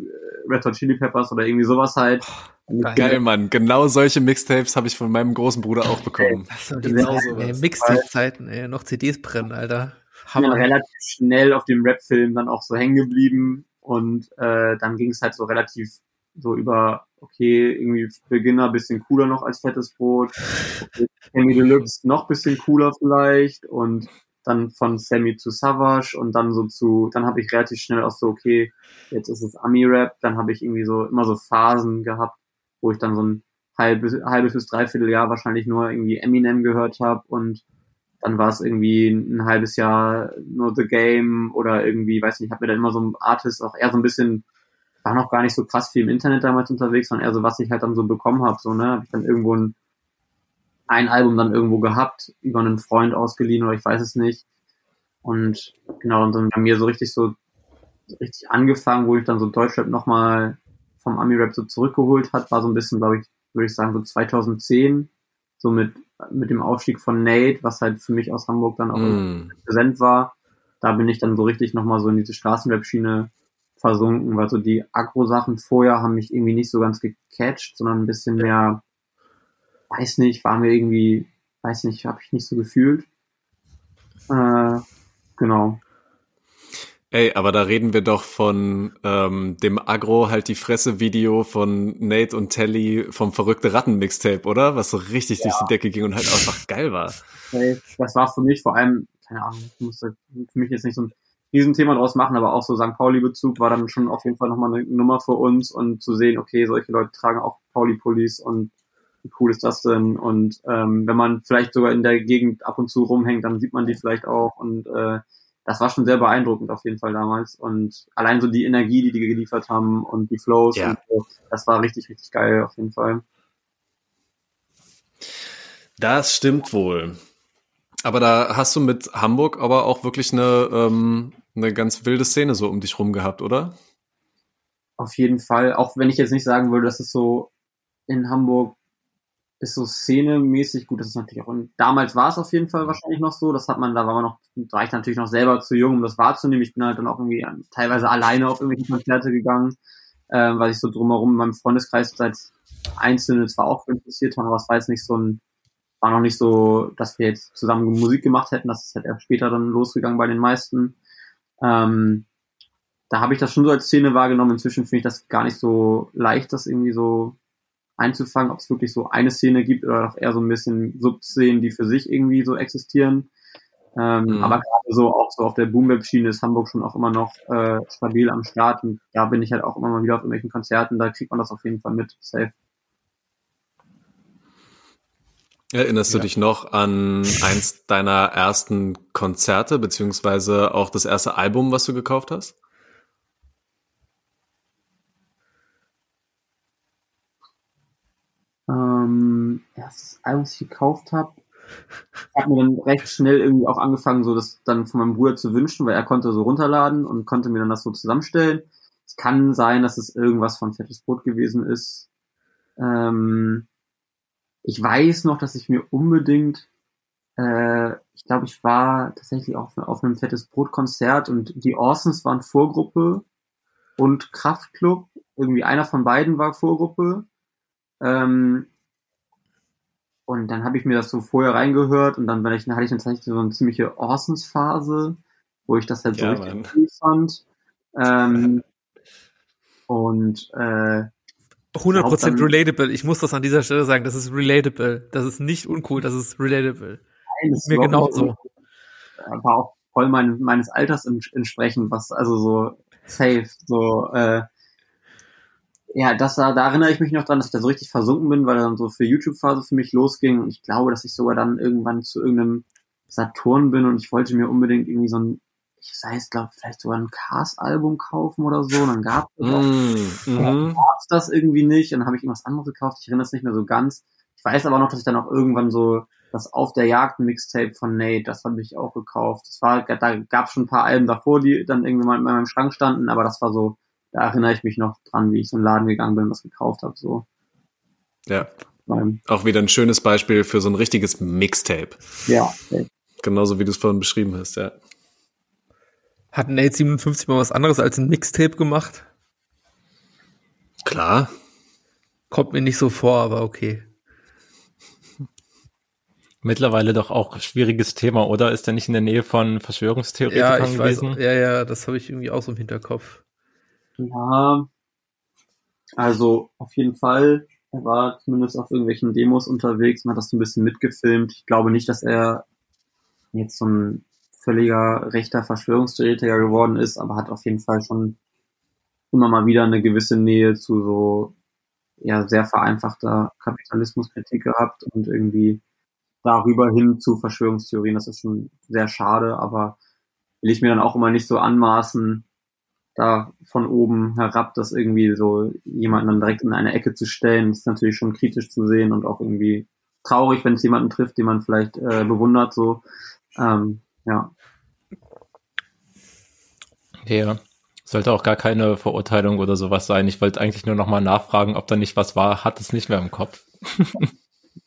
Red Hot Chili Peppers oder irgendwie sowas halt. Geil, Geil Mann. Genau solche Mixtapes habe ich von meinem großen Bruder auch bekommen. genau Mixtape-Zeiten, ey. Noch CDs brennen, Alter. Haben wir relativ schnell auf dem Rap-Film dann auch so hängen geblieben und äh, dann ging es halt so relativ so über, okay, irgendwie Beginner bisschen cooler noch als fettes Brot, okay, Sammy Deluxe noch bisschen cooler vielleicht und dann von Sammy zu Savage und dann so zu, dann habe ich relativ schnell auch so, okay, jetzt ist es Ami-Rap, dann habe ich irgendwie so immer so Phasen gehabt, wo ich dann so ein halbes, halbes bis dreiviertel Jahr wahrscheinlich nur irgendwie Eminem gehört habe und dann war es irgendwie ein halbes Jahr nur The Game oder irgendwie, weiß nicht, habe mir dann immer so ein Artist auch eher so ein bisschen, war noch gar nicht so krass viel im Internet damals unterwegs, sondern eher so, was ich halt dann so bekommen habe, so, ne, habe ich dann irgendwo ein, ein Album dann irgendwo gehabt, über einen Freund ausgeliehen oder ich weiß es nicht. Und genau, und dann bei mir so richtig so, richtig angefangen, wo ich dann so Deutschrap nochmal vom Ami-Rap so zurückgeholt hat, war so ein bisschen, glaube ich, würde ich sagen, so 2010, so mit, mit dem Aufstieg von Nate, was halt für mich aus Hamburg dann auch mm. präsent war. Da bin ich dann so richtig nochmal so in diese Straßenrap-Schiene versunken, weil so die Agro-Sachen vorher haben mich irgendwie nicht so ganz gecatcht, sondern ein bisschen mehr, weiß nicht, war mir irgendwie, weiß nicht, habe ich nicht so gefühlt. Äh, genau. Ey, aber da reden wir doch von ähm, dem Agro halt die Fresse-Video von Nate und Telly vom verrückte Ratten-Mixtape, oder? Was so richtig ja. durch die Decke ging und halt einfach geil war. Hey, das war für mich vor allem, keine Ahnung, ich musste für mich jetzt nicht so ein Riesenthema draus machen, aber auch so St. Pauli-Bezug war dann schon auf jeden Fall nochmal eine Nummer für uns und zu sehen, okay, solche Leute tragen auch Pauli-Pullis und wie cool ist das denn? Und ähm, wenn man vielleicht sogar in der Gegend ab und zu rumhängt, dann sieht man die vielleicht auch und äh, das war schon sehr beeindruckend auf jeden Fall damals. Und allein so die Energie, die die geliefert haben und die Flows, ja. und so, das war richtig, richtig geil auf jeden Fall. Das stimmt wohl. Aber da hast du mit Hamburg aber auch wirklich eine, ähm, eine ganz wilde Szene so um dich rum gehabt, oder? Auf jeden Fall. Auch wenn ich jetzt nicht sagen würde, dass es so in Hamburg ist so szenemäßig, gut, das ist natürlich auch, und damals war es auf jeden Fall wahrscheinlich noch so, das hat man, da war man noch, da war ich natürlich noch selber zu jung, um das wahrzunehmen, ich bin halt dann auch irgendwie teilweise alleine auf irgendwelche Konzerte gegangen, äh, weil ich so drumherum in meinem Freundeskreis seit Einzelne zwar auch interessiert haben, aber es war jetzt nicht so ein, war noch nicht so, dass wir jetzt zusammen Musik gemacht hätten, das ist halt erst später dann losgegangen bei den meisten. Ähm, da habe ich das schon so als Szene wahrgenommen. Inzwischen finde ich das gar nicht so leicht, das irgendwie so einzufangen, ob es wirklich so eine Szene gibt oder auch eher so ein bisschen Subszenen, die für sich irgendwie so existieren. Ähm, mhm. Aber gerade so auch so auf der Boom-Web-Schiene ist Hamburg schon auch immer noch äh, stabil am Start und da bin ich halt auch immer mal wieder auf irgendwelchen Konzerten, da kriegt man das auf jeden Fall mit, safe. Erinnerst ja. du dich noch an eins deiner ersten Konzerte, beziehungsweise auch das erste Album, was du gekauft hast? Ähm, erstes Album, was ich gekauft habe, hat mir dann recht schnell irgendwie auch angefangen, so das dann von meinem Bruder zu wünschen, weil er konnte so runterladen und konnte mir dann das so zusammenstellen. Es kann sein, dass es irgendwas von Fettes Brot gewesen ist. Ähm, ich weiß noch, dass ich mir unbedingt äh, ich glaube, ich war tatsächlich auf, auf einem fettes Brotkonzert und die Orsons waren Vorgruppe und Kraftklub. Irgendwie einer von beiden war Vorgruppe. Ähm, und dann habe ich mir das so vorher reingehört und dann, ich, hatte ich tatsächlich so eine ziemliche Orsons-Phase, wo ich das halt so Ja, richtig Mann. cool fand. Ähm, und äh, 100% Haupt dann- relatable. Ich muss das an dieser Stelle sagen. Das ist relatable. Das ist nicht uncool, das ist relatable. Nein, das Mir ist überhaupt genauso. War auch voll mein, meines Alters ents- entsprechend, was also so safe, so äh, ja, das da, da erinnere ich mich noch dran, dass ich da so richtig versunken bin, weil dann so für YouTube-Phase für mich losging und ich glaube, dass ich sogar dann irgendwann zu irgendeinem Saturn bin und ich wollte mir unbedingt irgendwie so ein, ich sei es glaube vielleicht sogar ein Cars-Album kaufen oder so, und dann gab es Mm, gab's das irgendwie nicht und dann habe ich irgendwas anderes gekauft. Ich erinnere es nicht mehr so ganz. Ich weiß aber noch, dass ich dann auch irgendwann so das Auf der Jagd Mixtape von Nate, das habe ich auch gekauft. Das war, da gab es schon ein paar Alben davor, die dann irgendwie mal in meinem Schrank standen, aber das war so, da erinnere ich mich noch dran, wie ich so in den Laden gegangen bin und was gekauft habe. So. Ja, Beim, auch wieder ein schönes Beispiel für so ein richtiges Mixtape. ja, ey. Genauso wie du es vorhin beschrieben hast, ja. Hat Nate 57 mal was anderes als ein Mixtape gemacht? Klar. Kommt mir nicht so vor, aber okay. Mittlerweile doch auch schwieriges Thema, oder? Ist er nicht in der Nähe von Ja, Verschwörungstheoretikern ich weiß. gewesen? Ja, ja, das habe ich irgendwie auch so im Hinterkopf. Ja, also auf jeden Fall. Er war zumindest auf irgendwelchen Demos unterwegs und hat das so ein bisschen mitgefilmt. Ich glaube nicht, dass er jetzt so ein völliger rechter Verschwörungstheoretiker geworden ist, aber hat auf jeden Fall schon immer mal wieder eine gewisse Nähe zu so ja sehr vereinfachter Kapitalismuskritik gehabt und irgendwie darüber hin zu Verschwörungstheorien. Das ist schon sehr schade, aber will ich mir dann auch immer nicht so anmaßen, da von oben herab das irgendwie so jemanden dann direkt in eine Ecke zu stellen, ist natürlich schon kritisch zu sehen und auch irgendwie traurig, wenn es jemanden trifft, den man vielleicht äh, bewundert, so. Ähm, ja. Ja. Sollte auch gar keine Verurteilung oder sowas sein. Ich wollte eigentlich nur nochmal nachfragen, ob da nicht was war. Hat es nicht mehr im Kopf.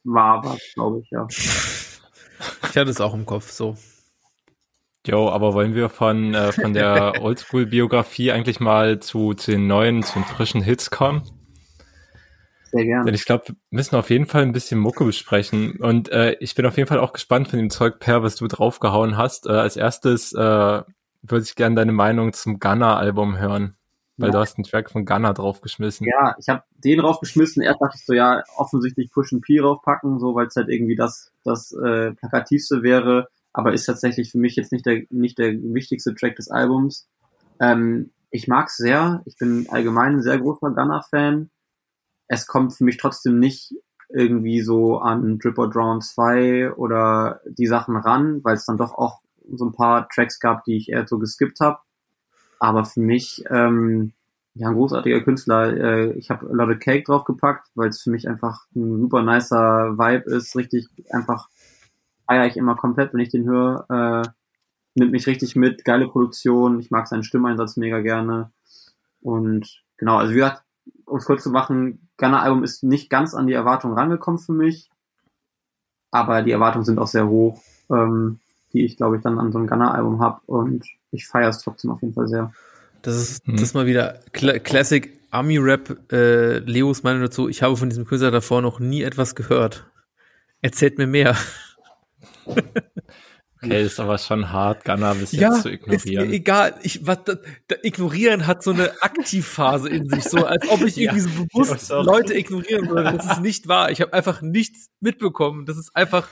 War was, glaube ich, ja. Ich hatte es auch im Kopf, so. Jo, aber wollen wir von, äh, von der Oldschool-Biografie eigentlich mal zu, zu den neuen, zu den frischen Hits kommen? Sehr gerne. Denn ich glaube, wir müssen auf jeden Fall ein bisschen Mucke besprechen. Und äh, ich bin auf jeden Fall auch gespannt von dem Zeug, Per, was du draufgehauen hast. Äh, als erstes äh, würde ich gerne deine Meinung zum Gunner-Album hören. Weil Ja. du hast einen Track von Gunner draufgeschmissen. Ja, ich habe den raufgeschmissen. Erst dachte ich so, ja, offensichtlich Push and P raufpacken, so weil es halt irgendwie das das äh, plakativste wäre, aber ist tatsächlich für mich jetzt nicht der nicht der wichtigste Track des Albums. Ähm, ich mag's sehr. Ich bin allgemein ein sehr großer Gunner-Fan. Es kommt für mich trotzdem nicht irgendwie so an Drip or Drown 2 oder die Sachen ran, weil es dann doch auch so ein paar Tracks gab, die ich eher so geskippt habe. Aber für mich ähm, ja, ein großartiger Künstler. Äh, ich habe A Lot of Cake draufgepackt, weil es für mich einfach ein super nicer Vibe ist. Richtig, einfach feiere ich immer komplett, wenn ich den höre. Äh, nimmt mich richtig mit, geile Produktion. Ich mag seinen Stimmeinsatz mega gerne. Und genau, also wie gesagt, um es kurz zu machen, Gunner Album ist nicht ganz an die Erwartungen rangekommen für mich. Aber die Erwartungen sind auch sehr hoch, ähm, die ich, glaube ich, dann an so einem Gunner Album habe. Und ich feiere es trotzdem auf jeden Fall sehr. Das ist, Hm. das ist mal wieder Cla Classic Army Rap. Äh, Leos Meinung dazu. Ich habe von diesem Künstler davor noch nie etwas gehört. Erzählt mir mehr. Okay, ist aber schon hart, Gunner bis Ja, jetzt zu ist mir ignorieren. egal. Ich, was, da, da, ignorieren hat so eine Aktivphase in sich, so als ob ich Ja, irgendwie so bewusst. Leute ignorieren würde. Das ist nicht wahr. Ich habe einfach nichts mitbekommen. Das ist einfach,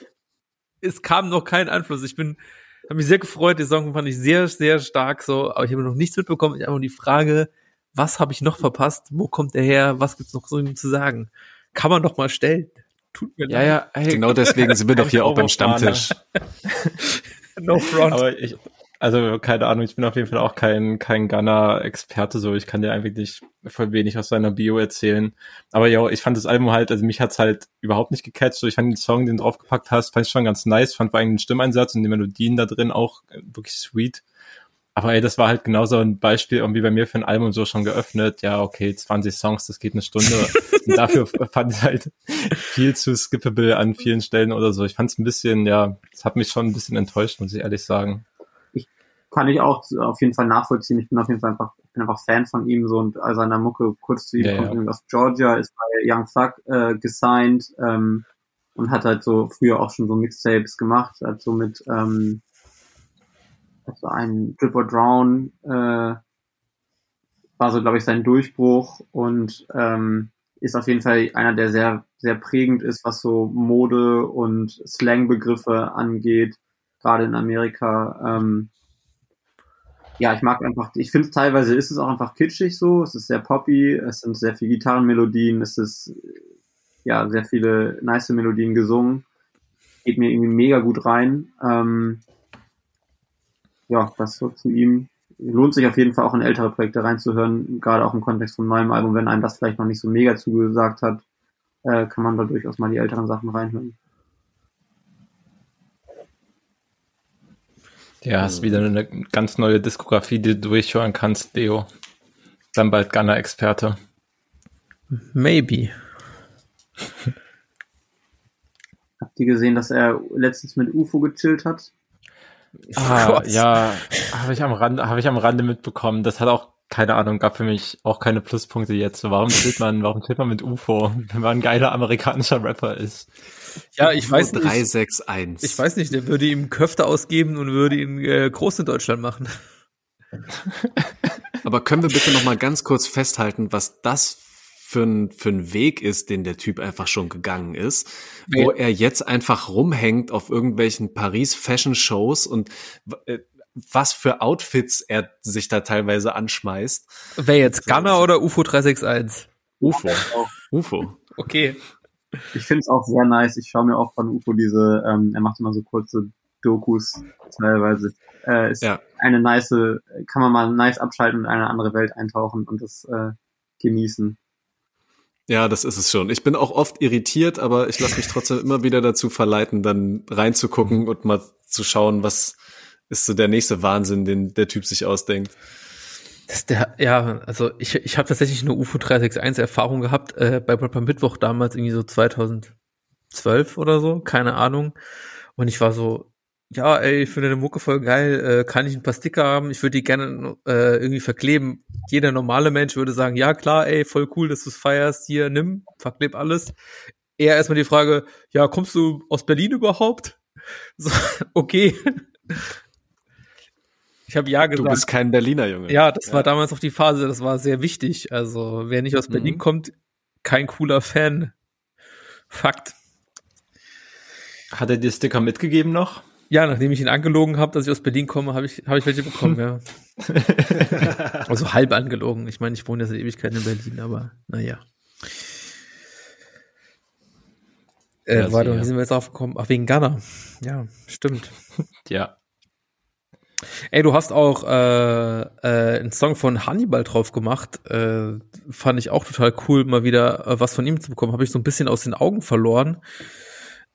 es kam noch kein Einfluss. Ich bin, habe mich sehr gefreut. Die Song fand ich sehr, sehr stark so, aber ich habe noch nichts mitbekommen. Ich habe nur die Frage, was habe ich noch verpasst? Wo kommt der her? Was gibt's noch so ihm zu sagen? Kann man doch mal stellen. Tut mir Ja, leid. ja, hey, Genau deswegen sind wir doch hier auch beim. Stammtisch. No front. Aber ich, also keine Ahnung, ich bin auf jeden Fall auch kein, kein Gunner-Experte, so ich kann dir eigentlich voll wenig aus seiner Bio erzählen. Aber ja, ich fand das Album halt, also mich hat's halt überhaupt nicht gecatcht. So, ich fand den Song, den du draufgepackt hast, fand ich schon ganz nice, fand vor allem den Stimmeinsatz und die Melodien da drin auch äh, wirklich sweet. Aber ey, das war halt genauso ein Beispiel irgendwie bei mir für ein Album so schon geöffnet. Ja, okay, 20 Songs, das geht eine Stunde. Und dafür fand ich halt viel zu skippable an vielen Stellen oder so. Ich fand es ein bisschen, ja, es hat mich schon ein bisschen enttäuscht, muss ich ehrlich sagen. Ich kann ich auch auf jeden Fall nachvollziehen. Ich bin auf jeden Fall einfach, ich bin einfach Fan von ihm so und also seiner Mucke kurz zu ihm Ja, kommt ja. aus Georgia, ist bei Young Thug äh, gesigned ähm, und hat halt so früher auch schon so Mixtapes gemacht, halt so mit ähm, also ein Drip or Drown äh, war so, glaube ich, sein Durchbruch und ähm, ist auf jeden Fall einer, der sehr, sehr prägend ist, was so Mode und Slang-Begriffe angeht, gerade in Amerika. Ähm, ja, ich mag einfach, ich finde teilweise ist es auch einfach kitschig so, es ist sehr poppy, es sind sehr viele Gitarrenmelodien, es ist ja sehr viele nice Melodien gesungen, geht mir irgendwie mega gut rein. Ähm, ja, das so zu ihm. Lohnt sich auf jeden Fall auch in ältere Projekte reinzuhören, gerade auch im Kontext von neuem Album, wenn einem das vielleicht noch nicht so mega zugesagt hat, äh, kann man da durchaus mal die älteren Sachen reinhören. Ja, hast wieder eine ganz neue Diskografie, die du durchhören kannst, Leo. Dann bald Gunner-Experte. Maybe. Habt ihr gesehen, dass er letztens mit UFO gechillt hat? Ah, Gott. ja, habe ich am Rande, habe ich am Rande mitbekommen. Das hat auch keine Ahnung, gab für mich auch keine Pluspunkte jetzt. Warum chillt man, warum chillt man mit UFO, wenn man ein geiler amerikanischer Rapper ist? Ja, ich weiß nicht. 361. Ich weiß nicht, der würde ihm Köfte ausgeben und würde ihn äh, groß in Deutschland machen. Aber können wir bitte noch mal ganz kurz festhalten, was das für ein, für ein Weg ist, den der Typ einfach schon gegangen ist, wo Ja. er jetzt einfach rumhängt auf irgendwelchen Paris Fashion Shows und äh, was für Outfits er sich da teilweise anschmeißt. Wer jetzt Gunner oder UFO 361? UFO. UFO. Okay. Ich finde es auch sehr nice. Ich schaue mir auch von UFO diese, ähm, er macht immer so kurze Dokus teilweise. Äh, ist Ja. eine nice, kann man mal nice abschalten und in eine andere Welt eintauchen und das äh, genießen. Ja, das ist es schon. Ich bin auch oft irritiert, aber ich lasse mich trotzdem immer wieder dazu verleiten, dann reinzugucken und mal zu schauen, was ist so der nächste Wahnsinn, den der Typ sich ausdenkt. Der, ja, also ich, ich habe tatsächlich eine UFO 361 Erfahrung gehabt, äh, bei Rapper Mittwoch damals irgendwie so 2012 oder so, keine Ahnung. Und ich war so, ja, ey, ich finde deine Mucke voll geil, äh, kann ich ein paar Sticker haben? Ich würde die gerne äh, irgendwie verkleben. Jeder normale Mensch würde sagen, ja klar, ey, voll cool, dass du es feierst, hier, nimm, verkleb alles. Eher erstmal die Frage, ja, kommst du aus Berlin überhaupt? So, okay. Ich habe ja Du gesagt. bist kein Berliner Junge. Ja, das war damals auch die Phase, das war sehr wichtig. Also, wer nicht aus Berlin Mhm. kommt, kein cooler Fan. Fakt. Hat er dir Sticker mitgegeben noch? Ja, nachdem ich ihn angelogen habe, dass ich aus Berlin komme, habe ich, hab ich welche bekommen, ja. Also halb angelogen. Ich meine, ich wohne ja seit Ewigkeiten in Berlin, aber naja. Äh, Ja, warte, wie sind wir jetzt aufgekommen? Ach, wegen Ghana. Ja, stimmt. Ja. Ey, du hast auch äh, äh, einen Song von Hannibal drauf gemacht. Äh, fand ich auch total cool, mal wieder äh, was von ihm zu bekommen. Habe ich so ein bisschen aus den Augen verloren.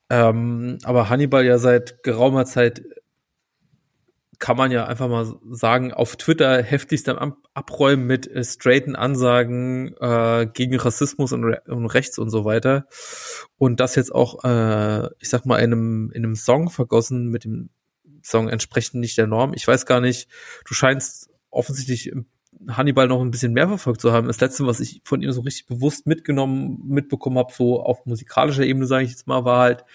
Ähm, aber Hannibal ja seit geraumer Zeit kann man ja einfach mal sagen, auf Twitter heftigst am Ab- Abräumen mit äh, straighten Ansagen äh, gegen Rassismus und, Re und Rechts und so weiter. Und das jetzt auch, äh, ich sag mal, in einem, in einem Song vergossen mit dem Song entsprechend nicht der Norm. Ich weiß gar nicht, du scheinst offensichtlich Hannibal noch ein bisschen mehr verfolgt zu haben. Das letzte, was ich von ihm so richtig bewusst mitgenommen, mitbekommen habe, so auf musikalischer Ebene, sage ich jetzt mal, war halt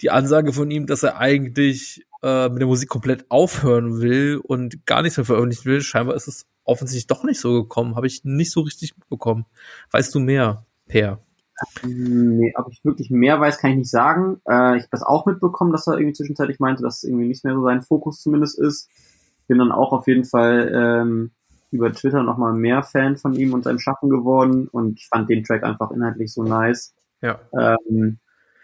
die Ansage von ihm, dass er eigentlich äh, mit der Musik komplett aufhören will und gar nichts mehr veröffentlichen will. Scheinbar ist es offensichtlich doch nicht so gekommen. Habe ich nicht so richtig mitbekommen. Weißt du mehr, Per? Nee, ob ich wirklich mehr weiß, kann ich nicht sagen. Äh, ich habe das auch mitbekommen, dass er irgendwie zwischenzeitlich meinte, dass es irgendwie nicht mehr so sein Fokus zumindest ist. Bin dann auch auf jeden Fall ähm, über Twitter nochmal mehr Fan von ihm und seinem Schaffen geworden und ich fand den Track einfach inhaltlich so nice. Ja. Ähm,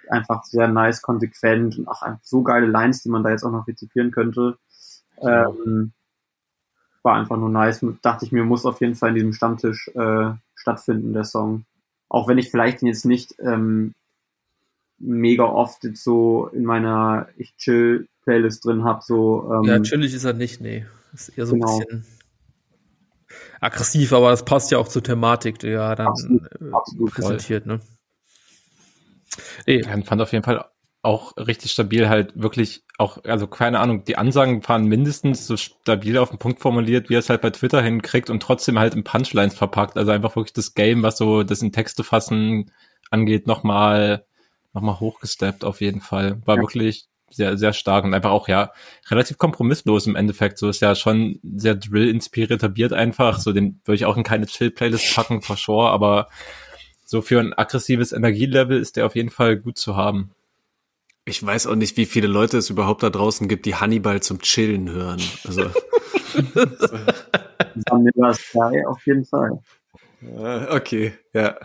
einfach sehr nice, konsequent und auch so geile Lines, die man da jetzt auch noch rezipieren könnte. Ähm, war einfach nur nice. Dachte ich mir, muss auf jeden Fall in diesem Stammtisch äh, stattfinden, der Song. Auch wenn ich vielleicht ihn jetzt nicht ähm, mega oft jetzt so in meiner Ich chill Playlist drin hab, so ähm, Ja, chillig ist er nicht, nee. ist eher so genau. ein bisschen aggressiv, aber das passt ja auch zur Thematik, die ja dann absolut, äh, absolut präsentiert, ne? Nee. Ja, ich fand auf jeden Fall auch richtig stabil halt wirklich auch, also keine Ahnung, die Ansagen waren mindestens so stabil auf den Punkt formuliert, wie er es halt bei Twitter hinkriegt und trotzdem halt in Punchlines verpackt. Also einfach wirklich das Game, was so das in Texte fassen angeht, nochmal nochmal hochgesteppt auf jeden Fall. War ja. wirklich sehr, sehr stark und einfach auch, ja, relativ kompromisslos im Endeffekt. So ist ja schon sehr Drill-inspirierter Beat einfach. So den würde ich auch in keine Chill-Playlist packen, for sure, aber so für ein aggressives Energielevel ist der auf jeden Fall gut zu haben. Ich weiß auch nicht, wie viele Leute es überhaupt da draußen gibt, die Hannibal zum Chillen hören. Also. Vanilla Sky auf jeden Fall. Okay, ja.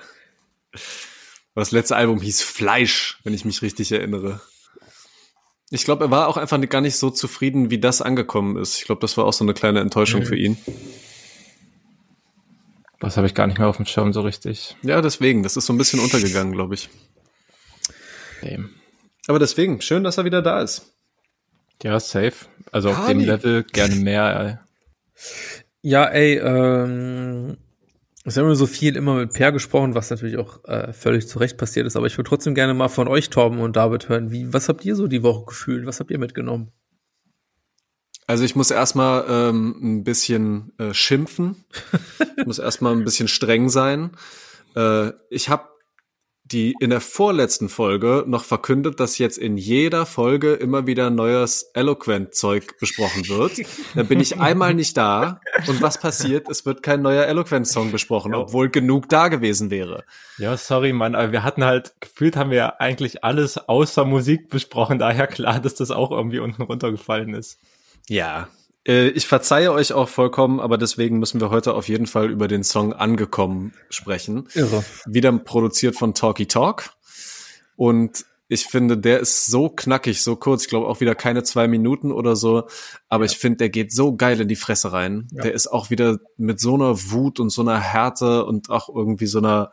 Das letzte Album hieß Fleisch, wenn ich mich richtig erinnere. Ich glaube, er war auch einfach gar nicht so zufrieden, wie das angekommen ist. Ich glaube, das war auch so eine kleine Enttäuschung mhm. für ihn. Das habe ich gar nicht mehr auf dem Schirm so richtig. Ja, deswegen. Das ist so ein bisschen untergegangen, glaube ich. Okay. Aber deswegen, schön, dass er wieder da ist. Ja, safe. Also auf dem Level gerne mehr. Ja, ey, ähm, es haben immer so viel immer mit Per gesprochen, was natürlich auch äh, völlig zu Recht passiert ist. Aber ich würde trotzdem gerne mal von euch, Torben und David, hören. Wie, was habt ihr so die Woche gefühlt? Was habt ihr mitgenommen? Also ich muss erstmal ähm, ein bisschen äh, schimpfen. ich muss erstmal ein bisschen streng sein. Äh, ich habe die in der vorletzten Folge noch verkündet, dass jetzt in jeder Folge immer wieder neues Eloquent-Zeug besprochen wird. Dann bin ich einmal nicht da und was passiert? Es wird kein neuer Eloquent-Song besprochen, obwohl genug da gewesen wäre. Ja, sorry, Mann, aber wir hatten halt, gefühlt haben wir eigentlich alles außer Musik besprochen, daher klar, dass das auch irgendwie unten runtergefallen ist. Ja, ich verzeihe euch auch vollkommen, aber deswegen müssen wir heute auf jeden Fall über den Song Angekommen sprechen. Irre. Wieder produziert von Talky Talk. Und ich finde, der ist so knackig, so kurz. Ich glaube auch wieder keine zwei Minuten oder so. Aber ja. ich finde, der geht so geil in die Fresse rein. Ja. Der ist auch wieder mit so einer Wut und so einer Härte und auch irgendwie so einer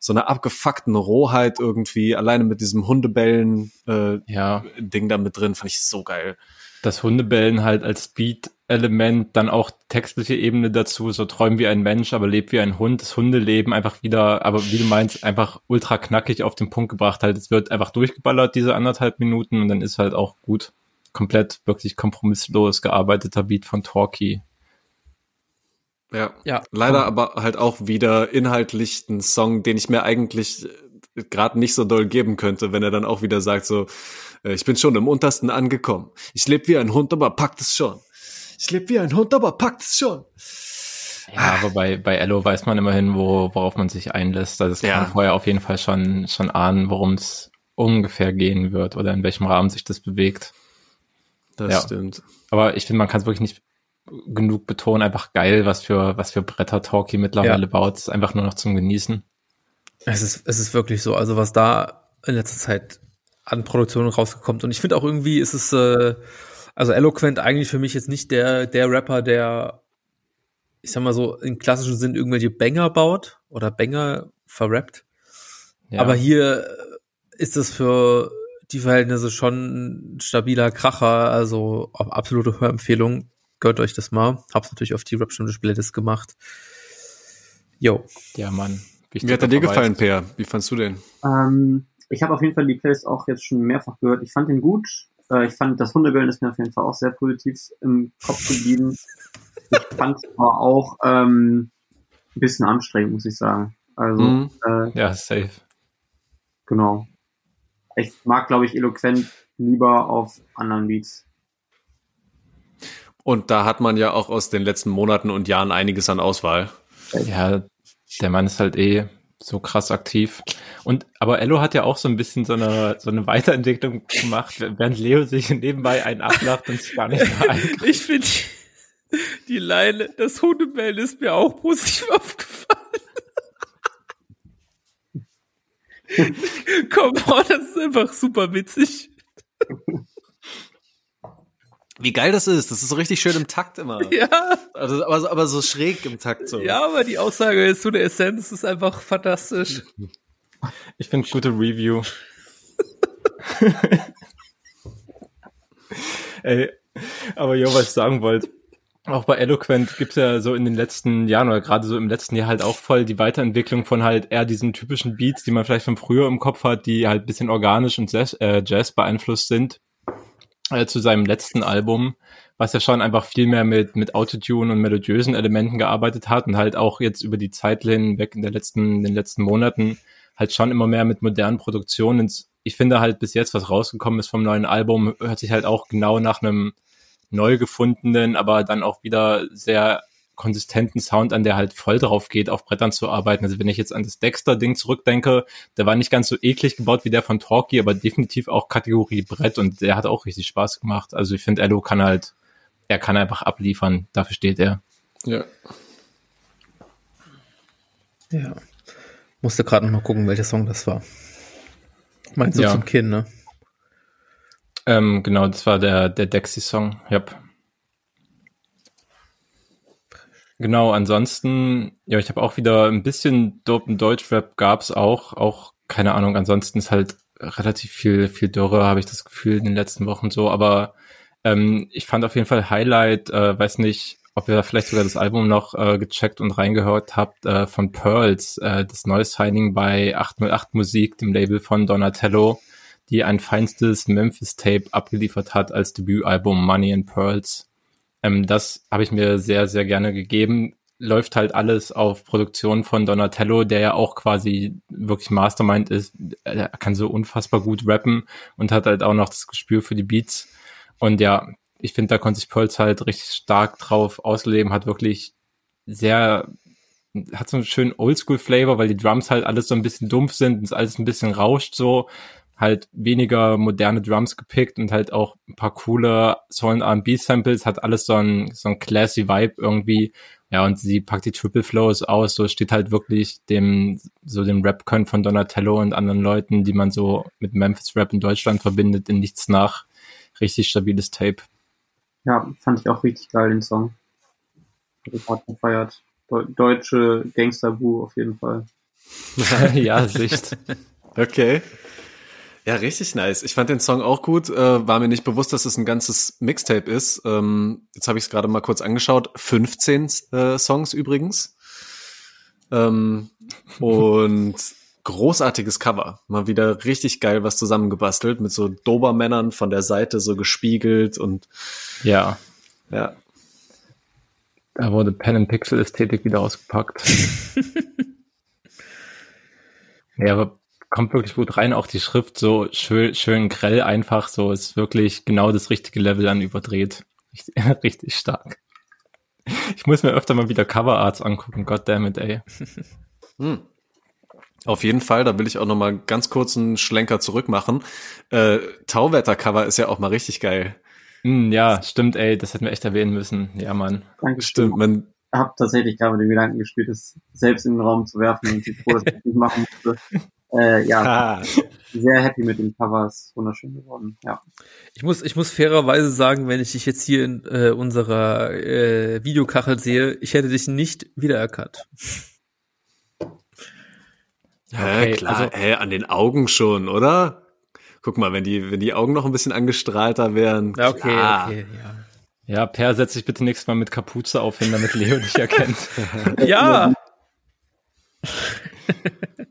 so einer abgefuckten Rohheit irgendwie. Alleine mit diesem Hundebellen äh, ja. Ding da mit drin, fand ich so geil das Hundebellen halt als Speed-Element, dann auch textliche Ebene dazu, so träumen wie ein Mensch, aber lebt wie ein Hund, das Hundeleben einfach wieder, aber wie du meinst, einfach ultra knackig auf den Punkt gebracht halt. Es wird einfach durchgeballert, diese anderthalb Minuten, und dann ist halt auch gut. Komplett wirklich kompromisslos gearbeiteter Beat von Torquay. Ja, ja. Leider aber halt auch wieder inhaltlich ein Song, den ich mir eigentlich gerade nicht so doll geben könnte, wenn er dann auch wieder sagt so, äh, ich bin schon im Untersten angekommen. Ich lebe wie ein Hund, aber packt es schon. Ich lebe wie ein Hund, aber packt es schon. Ja, aber bei, bei Ello weiß man immerhin, wo, worauf man sich einlässt. Also es kann ja. vorher auf jeden Fall schon, schon ahnen, worum es ungefähr gehen wird oder in welchem Rahmen sich das bewegt. Das ja. stimmt. Aber ich finde, man kann es wirklich nicht genug betonen. Einfach geil, was für, was für Bretter Talkie mittlerweile ja. baut. Es ist einfach nur noch zum Genießen. Es ist, es ist wirklich so. Also was da in letzter Zeit an Produktionen rausgekommen. Und ich finde auch irgendwie ist es, äh, also Eloquent eigentlich für mich jetzt nicht der, der Rapper, der, ich sag mal so, im klassischen Sinn irgendwelche Banger baut oder Banger verrappt. Ja. Aber hier ist es für die Verhältnisse schon ein stabiler Kracher, also absolute Hörempfehlung. Gehört euch das mal. Hab's natürlich auf die Rap-Stunde Playlist gemacht. Jo. Ja, Mann. Wie hat er dir gefallen, Per? Wie fandst du den? Ähm, ich habe auf jeden Fall die Playlist auch jetzt schon mehrfach gehört. Ich fand den gut. Äh, ich fand das Hundebellen ist mir auf jeden Fall auch sehr positiv im Kopf geblieben. Ich fand es aber auch ähm, ein bisschen anstrengend, muss ich sagen. Also mhm. äh, ja, safe. Genau. Ich mag, glaube ich, eloquent lieber auf anderen Beats. Und da hat man ja auch aus den letzten Monaten und Jahren einiges an Auswahl. Ja, der Mann ist halt eh so krass aktiv. Und aber Ello hat ja auch so ein bisschen so eine so eine Weiterentwicklung gemacht, während Leo sich nebenbei einen ablacht und es gar nicht mehr einkriegt. Ich finde die Leine, das Hundebellen ist mir auch positiv aufgefallen. Komm, oh, das ist einfach super witzig. Wie geil das ist. Das ist so richtig schön im Takt immer. Ja. Also, aber, so, aber so schräg im Takt so. Ja, aber die Aussage ist zu der Essenz ist einfach fantastisch. Ich finde gute Review. Ey, aber jo, was ich sagen wollte. auch bei Eloquent gibt's ja so in den letzten Jahren oder gerade so im letzten Jahr halt auch voll die Weiterentwicklung von halt eher diesen typischen Beats, die man vielleicht von früher im Kopf hat, die halt bisschen organisch und Jazz, äh, Jazz beeinflusst sind, äh, zu seinem letzten Album, was ja schon einfach viel mehr mit, mit Autotune und melodiösen Elementen gearbeitet hat und halt auch jetzt über die Zeit hinweg in der letzten, in den letzten Monaten halt schon immer mehr mit modernen Produktionen. Ich finde halt bis jetzt, was rausgekommen ist vom neuen Album, hört sich halt auch genau nach einem neu gefundenen, aber dann auch wieder sehr konsistenten Sound an, der halt voll drauf geht, auf Brettern zu arbeiten. Also wenn ich jetzt an das Dexter-Ding zurückdenke, der war nicht ganz so eklig gebaut wie der von Talkie, aber definitiv auch Kategorie Brett und der hat auch richtig Spaß gemacht. Also ich finde, Ello kann halt, er kann einfach abliefern, dafür steht er. Ja. Ja. Musste gerade noch mal gucken, welcher Song das war. Meinst du Ja. zum Kind, ne? Ähm, genau, das war der, der Dexy-Song, yep. Genau, ansonsten, ja, ich habe auch wieder ein bisschen dopen Deutschrap gab's auch, auch, keine Ahnung, ansonsten ist halt relativ viel, viel Dürre, habe ich das Gefühl, in den letzten Wochen so, aber ähm, ich fand auf jeden Fall Highlight, äh, weiß nicht, ob ihr vielleicht sogar das Album noch äh, gecheckt und reingehört habt, äh, von Pearls, äh, das neue Signing bei 808 Musik, dem Label von Donatello, die ein feinstes Memphis-Tape abgeliefert hat als Debütalbum Money and Pearls. Ähm, das habe ich mir sehr, sehr gerne gegeben. Läuft halt alles auf Produktion von Donatello, der ja auch quasi wirklich Mastermind ist. Er kann so unfassbar gut rappen und hat halt auch noch das Gespür für die Beats. Und ja, ich finde, da konnte sich Pearls halt richtig stark drauf ausleben, hat wirklich sehr, hat so einen schönen Oldschool-Flavor, weil die Drums halt alles so ein bisschen dumpf sind und es alles ein bisschen rauscht so halt weniger moderne Drums gepickt und halt auch ein paar coole Soul R&B Samples, hat alles so ein, so ein classy Vibe irgendwie. Ja, und sie packt die Triple Flows aus, so steht halt wirklich dem, so dem Rap-Können von Donatello und anderen Leuten, die man so mit Memphis Rap in Deutschland verbindet, in nichts nach. Richtig stabiles Tape. Ja, fand ich auch richtig geil, den Song. Hart gefeiert. Deu deutsche Gangster-Boo auf jeden Fall. ja, Sicht. Okay. Ja, richtig nice. Ich fand den Song auch gut. Äh, war mir nicht bewusst, dass es ein ganzes Mixtape ist. Ähm, jetzt habe ich es gerade mal kurz angeschaut. 15 äh, Songs übrigens. Ähm, und großartiges Cover. Mal wieder richtig geil was zusammengebastelt mit so Dobermännern von der Seite so gespiegelt und Ja, ja. da wurde Pen and Pixel Ästhetik wieder ausgepackt. ja, aber kommt wirklich gut rein. Auch die Schrift so schön, schön grell einfach. So ist wirklich genau das richtige Level an überdreht. Richtig, richtig stark. Ich muss mir öfter mal wieder Coverarts angucken. Goddammit, ey. Hm. Auf jeden Fall, da will ich auch noch mal ganz kurz einen Schlenker zurück machen. Äh, Tauwetter-Cover ist ja auch mal richtig geil. Hm, ja, stimmt, ey. Das hätten wir echt erwähnen müssen. Ja, Mann. Dankeschön. Stimmt, man, Hab tatsächlich gerade mit dem Gedanken gespielt, es selbst in den Raum zu werfen und ich froh, dass ich das nicht machen musste. Äh, ja, ah, sehr happy mit dem Cover, ist wunderschön geworden. Ja. Ich muss, ich muss fairerweise sagen, wenn ich dich jetzt hier in äh, unserer äh, Videokachel sehe, ich hätte dich nicht wiedererkannt. hä, Okay, klar, also- hä, an den Augen schon, oder? Guck mal, wenn die, wenn die Augen noch ein bisschen angestrahlter wären. Ja, okay, okay, ja. Ja, Per, setz dich bitte nächstes Mal mit Kapuze auf hin, damit Leo dich erkennt. Ja,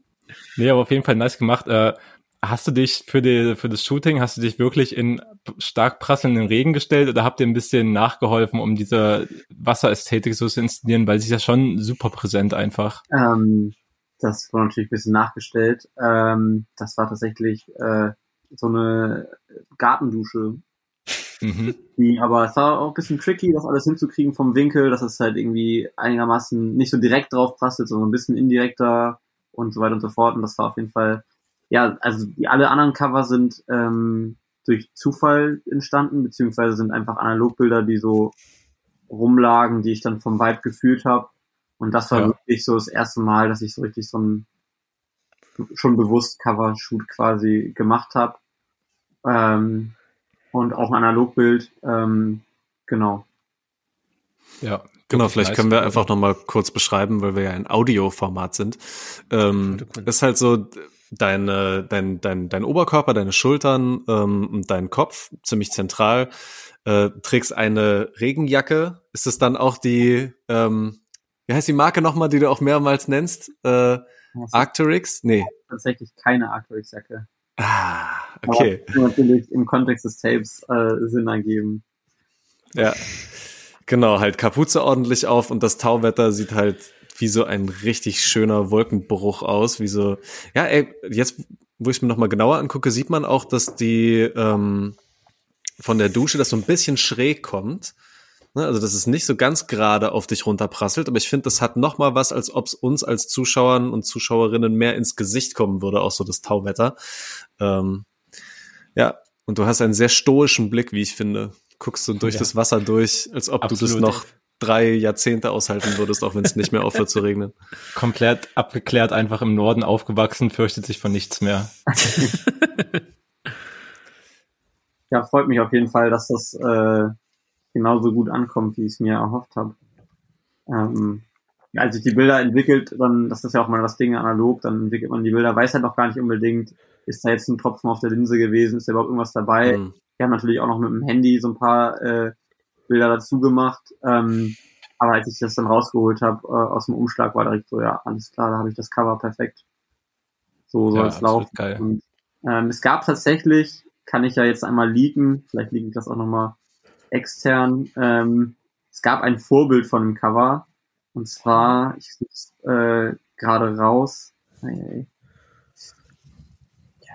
Nee, aber auf jeden Fall nice gemacht. Äh, hast du dich für, die, für das Shooting, hast du dich wirklich in stark prasselnden Regen gestellt oder habt ihr ein bisschen nachgeholfen, um diese Wasserästhetik so zu inszenieren, weil sie ist ja schon super präsent einfach. Ähm, das wurde natürlich ein bisschen nachgestellt. Ähm, das war tatsächlich äh, so eine Gartendusche. Mhm. Die, aber es war auch ein bisschen tricky, das alles hinzukriegen vom Winkel, dass es halt irgendwie einigermaßen nicht so direkt drauf prasselt, sondern ein bisschen indirekter und so weiter und so fort. Und das war auf jeden Fall, ja, also die alle anderen Cover sind ähm, durch Zufall entstanden, beziehungsweise sind einfach Analogbilder, die so rumlagen, die ich dann vom Vibe gefühlt habe. Und das war Ja. wirklich so das erste Mal, dass ich so richtig so ein schon bewusst Cover-Shoot quasi gemacht habe. Ähm, und auch ein Analogbild, ähm, genau. Ja. Genau, vielleicht können wir einfach noch mal kurz beschreiben, weil wir ja in Audioformat sind. Ähm, ist halt so, deine, dein, dein, dein Oberkörper, deine Schultern ähm, und dein Kopf ziemlich zentral. Äh, trägst eine Regenjacke. Ist es dann auch die, ähm, wie heißt die Marke nochmal, die du auch mehrmals nennst? Äh, Arcturix? Nee. Tatsächlich keine Arcturix-Jacke. Ah, okay. Aber natürlich im Kontext des Tapes äh, Sinn ergeben. Ja. Genau, halt Kapuze ordentlich auf und das Tauwetter sieht halt wie so ein richtig schöner Wolkenbruch aus, wie so, ja, ey, jetzt, wo ich mir nochmal genauer angucke, sieht man auch, dass die ähm, von der Dusche das so ein bisschen schräg kommt. Ne? Also, dass es nicht so ganz gerade auf dich runterprasselt, aber ich finde, das hat nochmal was, als ob es uns als Zuschauern und Zuschauerinnen mehr ins Gesicht kommen würde, auch so das Tauwetter. Ähm, ja, und du hast einen sehr stoischen Blick, wie ich finde. Guckst du durch ja. das Wasser durch, als ob Absolut. du das noch drei Jahrzehnte aushalten würdest, auch wenn es nicht mehr aufhört zu regnen. Komplett abgeklärt, einfach im Norden aufgewachsen, fürchtet sich von nichts mehr. ja, freut mich auf jeden Fall, dass das äh, genauso gut ankommt, wie ich es mir erhofft habe. Ähm, als sich die Bilder entwickelt, dann, das ist ja auch mal das Ding analog, dann entwickelt man die Bilder, weiß halt noch gar nicht unbedingt, ist da jetzt ein Tropfen auf der Linse gewesen, ist da überhaupt irgendwas dabei. Mhm. Wir haben natürlich auch noch mit dem Handy so ein paar äh, Bilder dazu gemacht. Ähm, aber als ich das dann rausgeholt habe äh, aus dem Umschlag, war direkt so, ja, alles klar, da habe ich das Cover perfekt. So soll ja, es laufen. Geil. Und, ähm, es gab tatsächlich, kann ich ja jetzt einmal leaken, vielleicht liege ich das auch nochmal extern, ähm, es gab ein Vorbild von dem Cover. Und zwar, ich suche äh, gerade raus. Hey,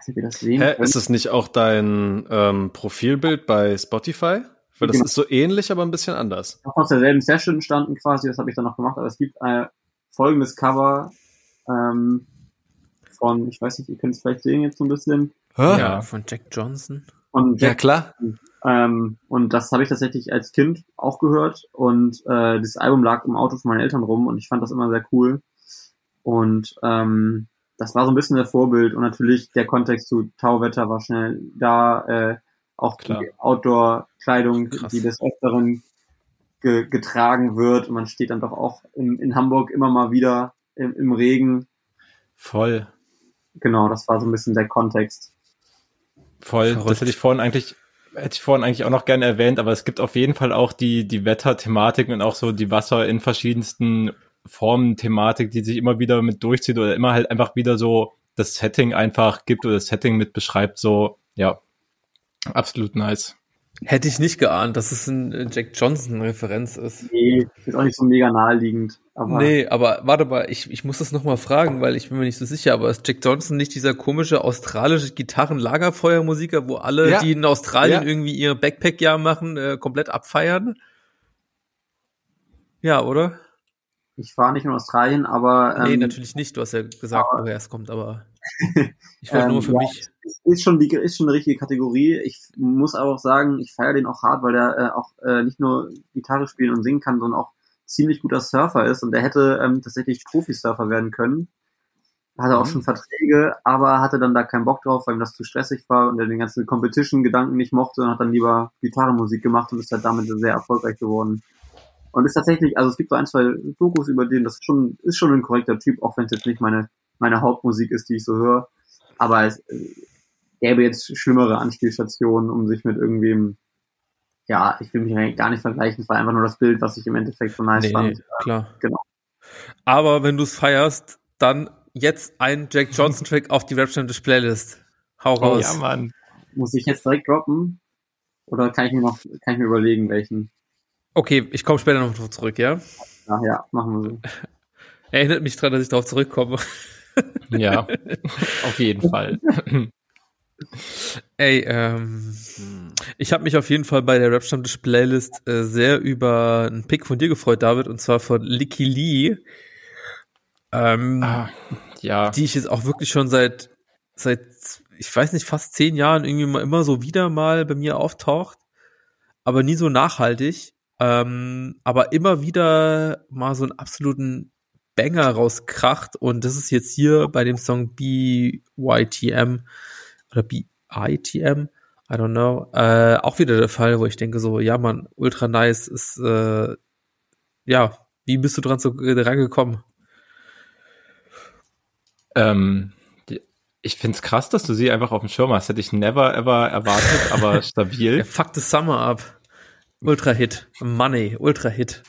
Nicht, wie das sehen Hä, ist es nicht auch dein ähm, Profilbild bei Spotify? Weil das genau. ist so ähnlich, aber ein bisschen anders. Auch aus derselben Session standen quasi, das habe ich dann noch gemacht, aber es gibt ein folgendes Cover ähm, von, ich weiß nicht, ihr könnt es vielleicht sehen jetzt so ein bisschen. Ja, ja von Jack Johnson. Und Jack, ja, klar. Ähm, und das habe ich tatsächlich als Kind auch gehört. Und äh, dieses Album lag im Auto von meinen Eltern rum und ich fand das immer sehr cool. Und ähm, das war so ein bisschen der Vorbild und natürlich der Kontext zu Tauwetter war schnell da. Äh, auch Klar. die Outdoor-Kleidung, die des Öfteren ge getragen wird. Und man steht dann doch auch in, in Hamburg immer mal wieder im, im Regen. Voll. Genau, das war so ein bisschen der Kontext. Voll. Verrückt. Das hätte ich vorhin eigentlich hätte ich vorhin eigentlich auch noch gerne erwähnt, aber es gibt auf jeden Fall auch die, die Wetterthematik und auch so die Wasser in verschiedensten Formen Thematik, die sich immer wieder mit durchzieht oder immer halt einfach wieder so das Setting einfach gibt oder das Setting mit beschreibt, so, ja, Absolut nice. Hätte ich nicht geahnt, dass es ein Jack Johnson-Referenz ist. Nee, ist auch nicht so mega naheliegend. Aber nee, aber warte mal, ich, ich muss das nochmal fragen, weil ich bin mir nicht so sicher, aber ist Jack Johnson nicht dieser komische australische Gitarren-Lagerfeuermusiker, wo alle, ja. die in Australien ja. irgendwie ihr Backpack-Jahr machen, äh, komplett abfeiern? Ja, oder? Ich war nicht in Australien, aber. Ähm, nee, natürlich nicht. Du hast ja gesagt, aber, woher es kommt, aber ich wollte ähm, nur für ja, mich. Ist schon, die, ist schon eine richtige Kategorie. Ich muss aber auch sagen, ich feiere den auch hart, weil der äh, auch äh, nicht nur Gitarre spielen und singen kann, sondern auch ziemlich guter Surfer ist. Und der hätte ähm, tatsächlich Profi-Surfer werden können. Hatte auch mhm. schon Verträge, aber hatte dann da keinen Bock drauf, weil ihm das zu stressig war und er den ganzen Competition-Gedanken nicht mochte und hat dann lieber Gitarrenmusik gemacht und ist halt damit sehr erfolgreich geworden. Und ist tatsächlich, also es gibt so ein, zwei Dokus über den, das ist schon, ist schon ein korrekter Typ, auch wenn es jetzt nicht meine, meine Hauptmusik ist, die ich so höre. Aber es äh, gäbe jetzt schlimmere Anspielstationen, um sich mit irgendwem, ja, ich will mich gar nicht vergleichen, es war einfach nur das Bild, was ich im Endeffekt so nice nee, fand. Klar. Genau. Aber wenn du es feierst, dann jetzt ein Jack Johnson Track auf die Rap Playlist. Hau oh, raus. Ja, Mann. Muss ich jetzt direkt droppen? Oder kann ich mir noch, kann ich mir überlegen, welchen? Okay, ich komme später noch zurück, ja? Ach ja, machen wir so. Erinnert mich dran, dass ich darauf zurückkomme. ja, auf jeden Fall. Ey, ähm, ich habe mich auf jeden Fall bei der Rap Stammtisch Playlist äh, sehr über einen Pick von dir gefreut, David, und zwar von Licky Lee. Ähm, ah, ja. Die ich jetzt auch wirklich schon seit, seit, ich weiß nicht, fast zehn Jahren irgendwie mal immer so wieder mal bei mir auftaucht, aber nie so nachhaltig. Ähm, aber immer wieder mal so einen absoluten Banger rauskracht und das ist jetzt hier bei dem Song BYTM oder BITM, I don't know, äh, auch wieder der Fall, wo ich denke so, ja man, ultra nice ist, äh, ja, wie bist du dran, so, dran gekommen? Ähm, ich find's krass, dass du sie einfach auf dem Schirm hast. Hätte ich never ever erwartet, aber stabil. Ja, fuck the summer ab. Ultra Hit. Money. Ultra Hit.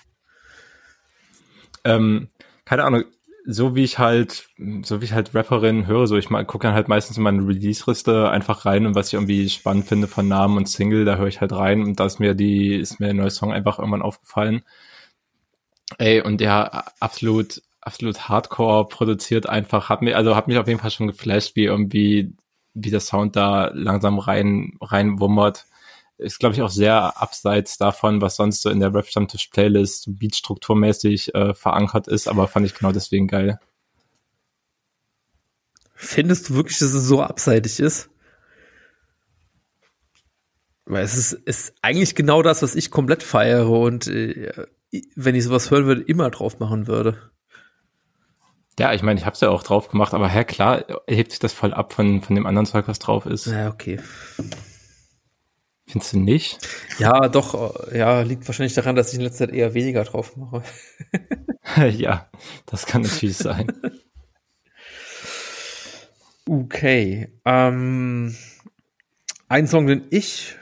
Ähm, keine Ahnung, so wie ich halt, so wie ich halt Rapperin höre, so ich gucke dann halt meistens in meine Release-Liste einfach rein und was ich irgendwie spannend finde von Namen und Single, da höre ich halt rein und da ist mir die, ist mir der neue Song einfach irgendwann aufgefallen. Ey, und der absolut, absolut Hardcore produziert einfach, hat mir, also hat mich auf jeden Fall schon geflasht, wie irgendwie, wie der Sound da langsam rein, reinwummert ist, glaube ich, auch sehr abseits davon, was sonst so in der Rap-Stammtisch-Playlist beatstrukturmäßig äh, verankert ist, aber fand ich genau deswegen geil. Findest du wirklich, dass es so abseitig ist? Weil es ist, ist eigentlich genau das, was ich komplett feiere und äh, wenn ich sowas hören würde, immer drauf machen würde. Ja, ich meine, ich habe es ja auch drauf gemacht, aber ja klar, hebt sich das voll ab von, von dem anderen Zeug, was drauf ist. Ja, okay. Findest du nicht? Ja, doch, ja, liegt wahrscheinlich daran, dass ich in letzter Zeit eher weniger drauf mache. ja, das kann natürlich sein. Okay. Ähm, ein Song, den ich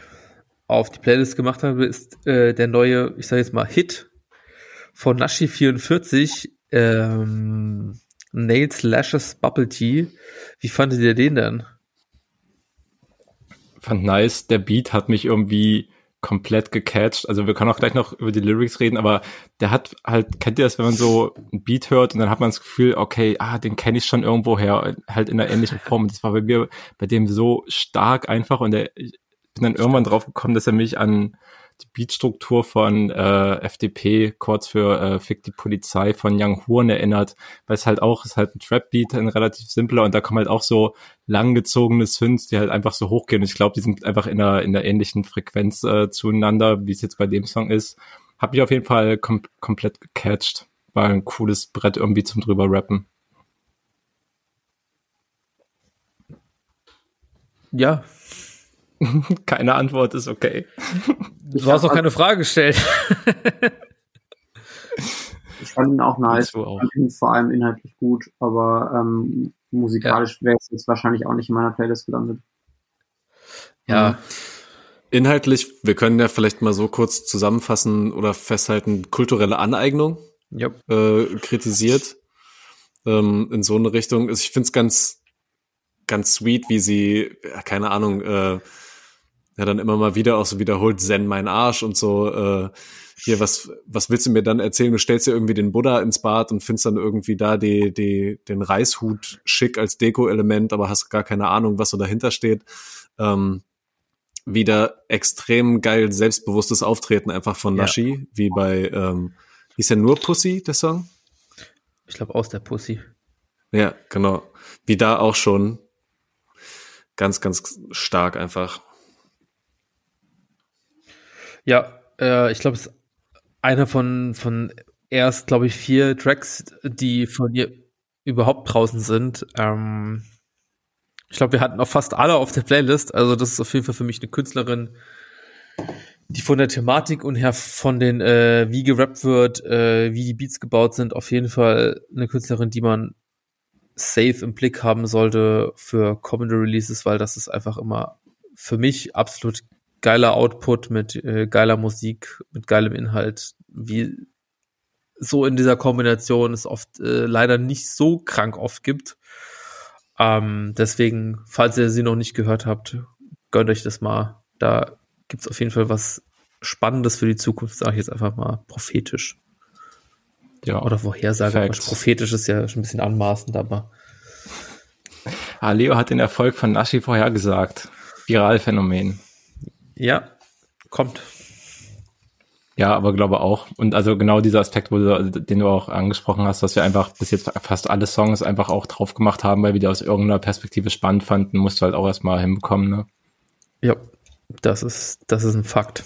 auf die Playlist gemacht habe, ist äh, der neue, ich sage jetzt mal, Hit von Nashi44, ähm, Nails Lashes Bubble Tea. Wie fandet ihr den denn? Fand nice, der Beat hat mich irgendwie komplett gecatcht. Also wir können auch gleich noch über die Lyrics reden, aber der hat halt, kennt ihr das, wenn man so ein Beat hört und dann hat man das Gefühl, okay, ah, den kenne ich schon irgendwo her, halt in einer ähnlichen Form. Und das war bei mir, bei dem so stark einfach und der, ich bin dann irgendwann drauf gekommen, dass er mich an die Beatstruktur von äh, FDP, kurz für äh, Fick die Polizei von Young Horn erinnert, weil es halt auch, ist halt ein Trap-Beat, ein relativ simpler und da kommen halt auch so langgezogene Synths, die halt einfach so hochgehen und ich glaube, die sind einfach in einer, in einer ähnlichen Frequenz äh, zueinander, wie es jetzt bei dem Song ist. Hab mich auf jeden Fall kom komplett gecatcht. War ein cooles Brett irgendwie zum drüber rappen. Ja, Keine Antwort ist okay. Du hast doch keine Frage gestellt. ich fand ihn auch nice. Auch. Ich fand ihn vor allem inhaltlich gut, aber ähm, musikalisch ja. wäre es jetzt wahrscheinlich auch nicht in meiner Playlist gelandet. Ja. Inhaltlich, wir können ja vielleicht mal so kurz zusammenfassen oder festhalten, kulturelle Aneignung yep. äh, kritisiert. Ähm, in so eine Richtung. Ich finde es ganz, ganz sweet, wie sie, keine Ahnung, äh, ja dann immer mal wieder auch so wiederholt, Zen mein Arsch und so, äh, hier, was, was willst du mir dann erzählen? Du stellst dir irgendwie den Buddha ins Bad und findest dann irgendwie da die, die, den Reishut schick als Deko-Element, aber hast gar keine Ahnung, was so dahinter steht. Ähm, wieder extrem geil selbstbewusstes Auftreten einfach von Nashi, ja. wie bei, ähm, hieß ja nur Pussy, der Song? Ich glaube aus der Pussy. Ja, genau. Wie da auch schon ganz, ganz stark einfach. Ja, äh, ich glaube, es ist einer von, von erst, glaube ich, vier Tracks, die von ihr überhaupt draußen sind. Ähm, ich glaube, wir hatten auch fast alle auf der Playlist. Also das ist auf jeden Fall für mich eine Künstlerin, die von der Thematik und her von den, äh, wie gerappt wird, äh, wie die Beats gebaut sind, auf jeden Fall eine Künstlerin, die man safe im Blick haben sollte für kommende Releases, weil das ist einfach immer für mich absolut geiler Output, mit äh, geiler Musik, mit geilem Inhalt, wie so in dieser Kombination es oft äh, leider nicht so krank oft gibt. Ähm, deswegen, falls ihr sie noch nicht gehört habt, gönnt euch das mal. Da gibt's auf jeden Fall was Spannendes für die Zukunft, sage ich jetzt einfach mal prophetisch. Ja. Oder Vorhersage. Prophetisch ist ja schon ein bisschen anmaßend, aber. Ah, Leo hat den Erfolg von Nashi vorhergesagt. Viralphänomen. Ja, kommt. Ja, aber glaube auch. Und also genau dieser Aspekt, wo du, den du auch angesprochen hast, dass wir einfach bis jetzt fast alle Songs einfach auch drauf gemacht haben, weil wir die aus irgendeiner Perspektive spannend fanden, musst du halt auch erstmal hinbekommen, ne? Ja, das ist, das ist ein Fakt.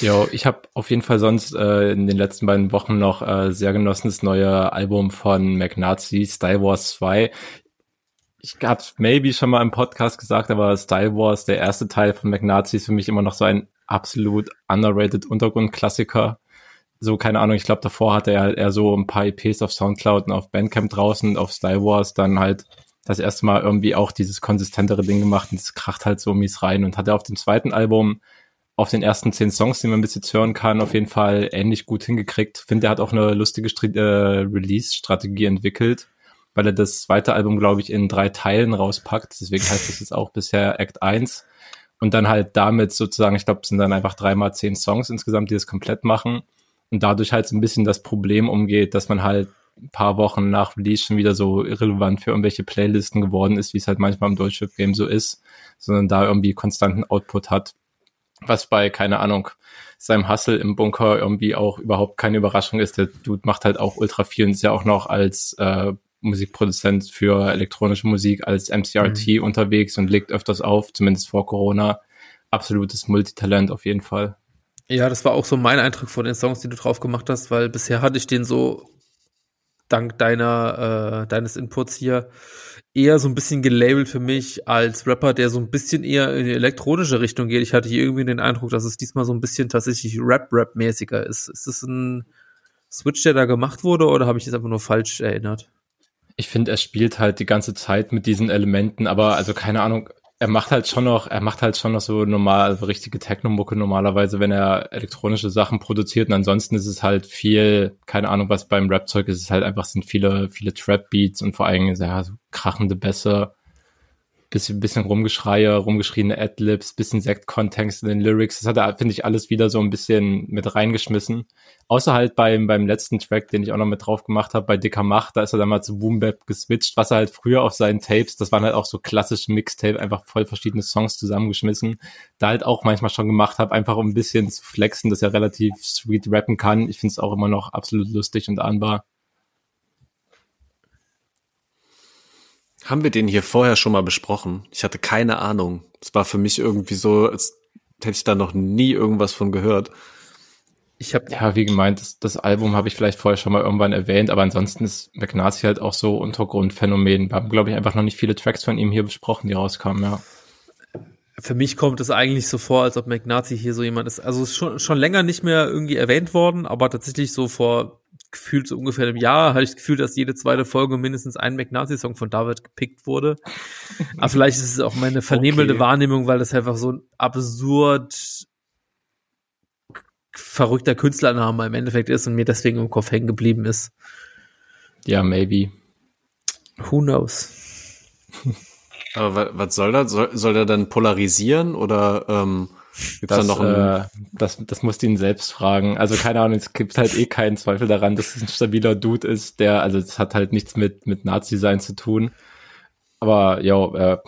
Jo, ich habe auf jeden Fall sonst äh, in den letzten beiden Wochen noch äh, sehr genossen das neue Album von McNazi, Style Wars 2 ich habe es maybe schon mal im Podcast gesagt, aber Style Wars, der erste Teil von McNazi, ist für mich immer noch so ein absolut underrated Untergrundklassiker. so, keine Ahnung, ich glaube, davor hatte er halt eher so ein paar EPs auf Soundcloud und auf Bandcamp draußen, auf Style Wars dann halt das erste Mal irgendwie auch dieses konsistentere Ding gemacht und es kracht halt so mies rein und hat er auf dem zweiten Album auf den ersten zehn Songs, die man bis jetzt hören kann, auf jeden Fall ähnlich gut hingekriegt. Finde, er hat auch eine lustige äh, Release-Strategie entwickelt, weil er das zweite Album, glaube ich, in drei Teilen rauspackt. Deswegen heißt es jetzt auch bisher Act 1. Und dann halt damit sozusagen, ich glaube, es sind dann einfach dreimal zehn Songs insgesamt, die das komplett machen. Und dadurch halt so ein bisschen das Problem umgeht, dass man halt ein paar Wochen nach Release schon wieder so irrelevant für irgendwelche Playlisten geworden ist, wie es halt manchmal im Deutschrap-Game so ist, sondern da irgendwie konstanten Output hat was bei, keine Ahnung, seinem Hustle im Bunker irgendwie auch überhaupt keine Überraschung ist. Der Dude macht halt auch ultra viel und ist ja auch noch als äh, Musikproduzent für elektronische Musik als MCRT mhm. unterwegs und legt öfters auf, zumindest vor Corona. Absolutes Multitalent auf jeden Fall. Ja, das war auch so mein Eindruck von den Songs, die du drauf gemacht hast, weil bisher hatte ich den so dank deiner äh, deines Inputs hier eher so ein bisschen gelabelt für mich als Rapper, der so ein bisschen eher in die elektronische Richtung geht. Ich hatte hier irgendwie den Eindruck, dass es diesmal so ein bisschen tatsächlich Rap-Rap-mäßiger ist. Ist das ein Switch, der da gemacht wurde, oder habe ich das einfach nur falsch erinnert? Ich finde, er spielt halt die ganze Zeit mit diesen Elementen, aber also keine Ahnung, er macht halt schon noch, er macht halt schon noch so normal, also richtige Techno-Mucke normalerweise, wenn er elektronische Sachen produziert. Und ansonsten ist es halt viel, keine Ahnung, was beim Rap-Zeug ist, es halt einfach sind viele, viele Trap-Beats und vor allem ja, so krachende Bässe bisschen, bisschen Rumgeschreie, rumgeschriene Adlibs, bisschen Sekt-Kontext in den Lyrics. Das hat er, finde ich, alles wieder so ein bisschen mit reingeschmissen. Außer halt beim, beim letzten Track, den ich auch noch mit drauf gemacht habe, bei Dicker Macht, da ist er dann mal zu Boom Bap geswitcht, was er halt früher auf seinen Tapes, das waren halt auch so klassische Mixtape, einfach voll verschiedene Songs zusammengeschmissen. Da halt auch manchmal schon gemacht habe, einfach um ein bisschen zu flexen, dass er relativ sweet rappen kann. Ich finde es auch immer noch absolut lustig und ahnbar. Haben wir den hier vorher schon mal besprochen? Ich hatte keine Ahnung. Es war für mich irgendwie so, als hätte ich da noch nie irgendwas von gehört. Ich habe ja, wie gemeint, das, das Album habe ich vielleicht vorher schon mal irgendwann erwähnt, aber ansonsten ist McNazi halt auch so Untergrundphänomen. Wir haben, glaube ich, einfach noch nicht viele Tracks von ihm hier besprochen, die rauskamen, ja. Für mich kommt es eigentlich so vor, als ob McNazi hier so jemand ist. Also ist schon, schon länger nicht mehr irgendwie erwähnt worden, aber tatsächlich so vor gefühlt so ungefähr im Jahr hatte ich das Gefühl, dass jede zweite Folge mindestens ein McNazi-Song von David gepickt wurde. Aber vielleicht ist es auch meine vernehmende okay. Wahrnehmung, weil das einfach so ein absurd verrückter Künstlername im Endeffekt ist und mir deswegen im Kopf hängen geblieben ist. Ja, maybe. Who knows? Aber was soll das? Soll, soll der dann polarisieren oder ähm, Gibt's das, noch ein, äh, das, das musst du ihn selbst fragen. Also keine Ahnung, es gibt halt eh keinen Zweifel daran, dass es ein stabiler Dude ist, der, also es hat halt nichts mit, mit Nazi-Sein zu tun. Aber ja, äh,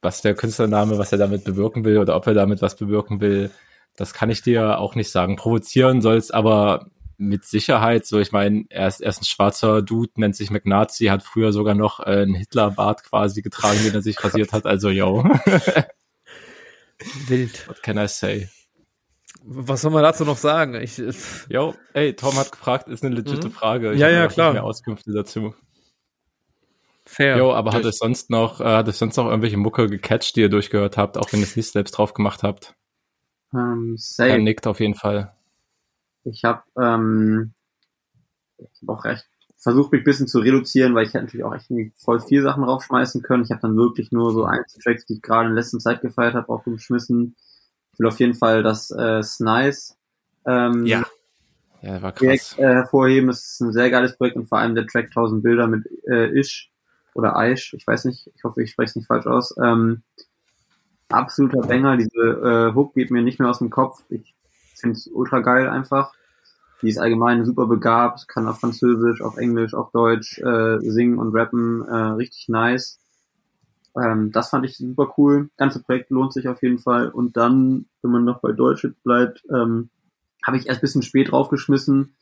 was der Künstlername, was er damit bewirken will oder ob er damit was bewirken will, das kann ich dir auch nicht sagen. Provozieren soll es aber mit Sicherheit. So, ich meine, er ist, er ist ein schwarzer Dude, nennt sich McNazi, hat früher sogar noch äh, einen Hitlerbart quasi getragen, den er sich rasiert hat. Also, yo. Wild. What can I say? Was soll man dazu noch sagen? Ich, Jo, ey, Tom hat gefragt, ist eine legitime mhm. Frage. Ich ja, ja, klar. mehr Auskünfte dazu. Fair. Jo, aber hat es sonst noch, äh, hat es sonst noch irgendwelche Mucke gecatcht, die ihr durchgehört habt, auch wenn ihr es nicht selbst drauf gemacht habt? Um, safe. Er nickt auf jeden Fall. Ich habe ähm, ich hab auch recht versucht mich ein bisschen zu reduzieren, weil ich hätte natürlich auch echt voll vier Sachen raufschmeißen können. Ich habe dann wirklich nur so Einzeltracks, die ich gerade in letzter Zeit gefeiert habe, aufgeschmissen. Ich will auf jeden Fall das äh, Snice ähm, ja. Ja, war krass. Projekt äh, hervorheben. Es ist ein sehr geiles Projekt und vor allem der Track 1000 Bilder mit äh, Ish oder Aish, ich weiß nicht, ich hoffe, ich spreche es nicht falsch aus. Ähm, absoluter Banger, diese äh, Hook geht mir nicht mehr aus dem Kopf. Ich finde es ultra geil einfach. Die ist allgemein super begabt, kann auf Französisch, auf Englisch, auf Deutsch äh, singen und rappen, äh, richtig nice. Ähm, das fand ich super cool. Ganze Projekt lohnt sich auf jeden Fall. Und dann, wenn man noch bei Deutsch bleibt, ähm, habe ich erst bisschen spät draufgeschmissen.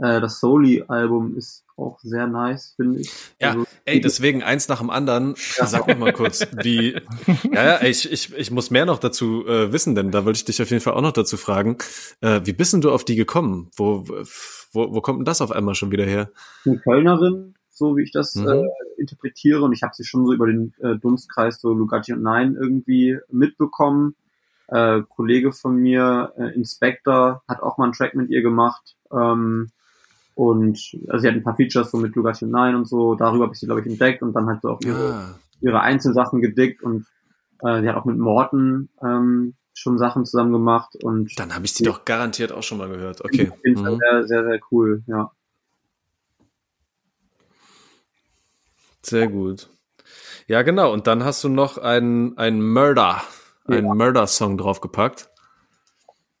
Äh, das Soli-Album ist auch sehr nice, finde ich. Ja, also, ey, deswegen eins nach dem anderen. Ja. Sag mir mal kurz, wie. ja, ja, ich, ich, ich muss mehr noch dazu äh, wissen, denn da wollte ich dich auf jeden Fall auch noch dazu fragen. Äh, wie bist denn du auf die gekommen? Wo, wo, wo kommt denn das auf einmal schon wieder her? Eine Kölnerin, so wie ich das mhm. äh, interpretiere. Und ich habe sie schon so über den äh, Dunstkreis, so Lugatti und Nein irgendwie mitbekommen. äh, Kollege von mir, äh, Inspector, hat auch mal einen Track mit ihr gemacht. Ähm, und also sie hat ein paar Features so mit Lugation 9 und so, darüber habe ich sie, glaube ich, entdeckt und dann hat sie auch ihre, Ah, ihre Einzelsachen gedickt und äh, sie hat auch mit Morten ähm, schon Sachen zusammen gemacht und dann habe ich die doch garantiert auch schon mal gehört. Okay. auf jeden Fall Mhm. sehr, sehr, sehr cool, ja. Sehr gut. Ja, genau. Und dann hast du noch einen, einen Murder, einen Ja. Murder-Song draufgepackt.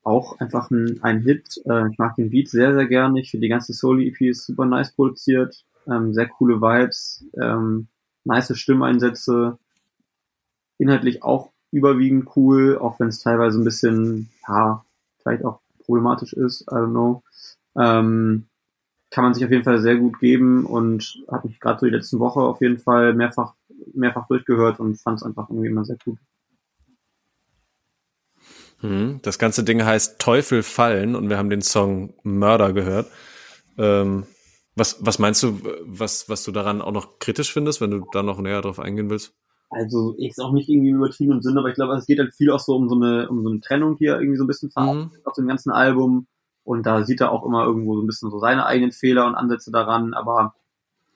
Auch einfach ein, ein Hit. Äh, ich mag den Beat sehr, sehr gerne. Ich finde die ganze Solo-EP ist super nice produziert. Ähm, sehr coole Vibes, ähm, nice Stimmeinsätze. Inhaltlich auch überwiegend cool, auch wenn es teilweise ein bisschen, ja, vielleicht auch problematisch ist, I don't know. Ähm, kann man sich auf jeden Fall sehr gut geben und habe mich gerade so die letzten Woche auf jeden Fall mehrfach, mehrfach durchgehört und fand es einfach irgendwie immer sehr gut. Mhm. Das ganze Ding heißt Teufel fallen und wir haben den Song Murder gehört. Ähm, was, was meinst du, was, was du daran auch noch kritisch findest, wenn du da noch näher drauf eingehen willst? Also ist auch nicht irgendwie im übertriebenen Sinn, aber ich glaube, es geht halt viel auch so um so eine, um so eine Trennung hier irgendwie so ein bisschen Mhm. auf dem ganzen Album. Und da sieht er auch immer irgendwo so ein bisschen so seine eigenen Fehler und Ansätze daran, aber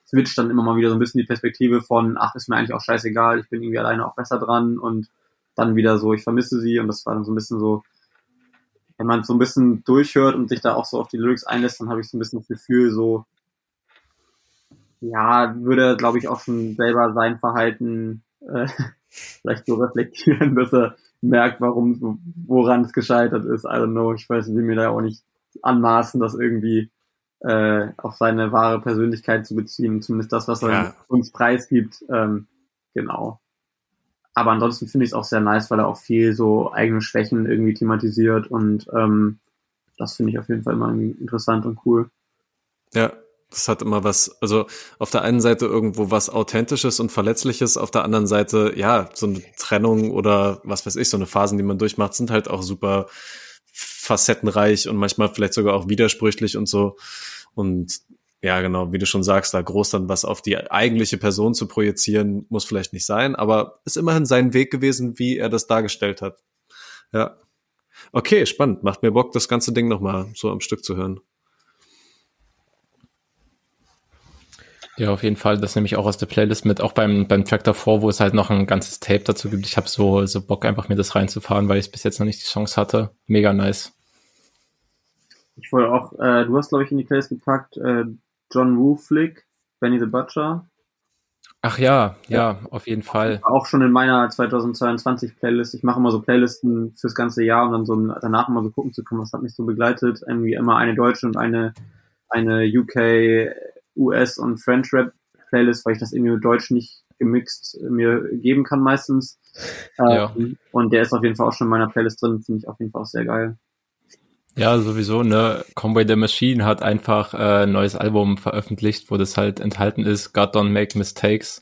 switcht dann immer mal wieder so ein bisschen die Perspektive von, ach, ist mir eigentlich auch scheißegal, ich bin irgendwie alleine auch besser dran und dann wieder so, ich vermisse sie und das war dann so ein bisschen so, wenn man so ein bisschen durchhört und sich da auch so auf die Lyrics einlässt, dann habe ich so ein bisschen das Gefühl, so, ja, würde, glaube ich, auch schon selber sein Verhalten äh, vielleicht so reflektieren, dass er merkt, warum, woran es gescheitert ist. I don't know. Ich weiß, will mir da auch nicht anmaßen, das irgendwie äh, auf seine wahre Persönlichkeit zu beziehen. Zumindest das, was er Ja. uns preisgibt. Ähm, genau. Aber ansonsten finde ich es auch sehr nice, weil er auch viel so eigene Schwächen irgendwie thematisiert und ähm, das finde ich auf jeden Fall immer interessant und cool. Ja, das hat immer was, also auf der einen Seite irgendwo was Authentisches und Verletzliches, auf der anderen Seite, ja, so eine Trennung oder was weiß ich, so eine Phasen, die man durchmacht, sind halt auch super facettenreich und manchmal vielleicht sogar auch widersprüchlich und so. Und ja, genau, wie du schon sagst, da groß dann was auf die eigentliche Person zu projizieren, muss vielleicht nicht sein, aber ist immerhin sein Weg gewesen, wie er das dargestellt hat. Ja. Okay, spannend. Macht mir Bock, das ganze Ding nochmal so am Stück zu hören. Ja, auf jeden Fall. Das nehme ich auch aus der Playlist mit. Auch beim, beim Track davor, wo es halt noch ein ganzes Tape dazu gibt. Ich habe so, so Bock, einfach mir das reinzufahren, weil ich bis jetzt noch nicht die Chance hatte. Mega nice. Ich wollte auch, äh, du hast, glaube ich, in die Playlist gepackt, äh, John Woo Flick, Benny the Butcher. Ach ja, ja, auf jeden Fall. Auch schon in meiner 2022 Playlist. Ich mache immer so Playlisten fürs ganze Jahr, um dann so danach immer so gucken zu können, was hat mich so begleitet. Irgendwie immer eine deutsche und eine, eine UK, US und French Rap Playlist, weil ich das irgendwie mit Deutsch nicht gemixt mir geben kann meistens. Ja. Ähm, Und der ist auf jeden Fall auch schon in meiner Playlist drin, finde ich auf jeden Fall auch sehr geil. Ja, sowieso, ne? Conway the Machine hat einfach äh, ein neues Album veröffentlicht, wo das halt enthalten ist, God Don't Make Mistakes.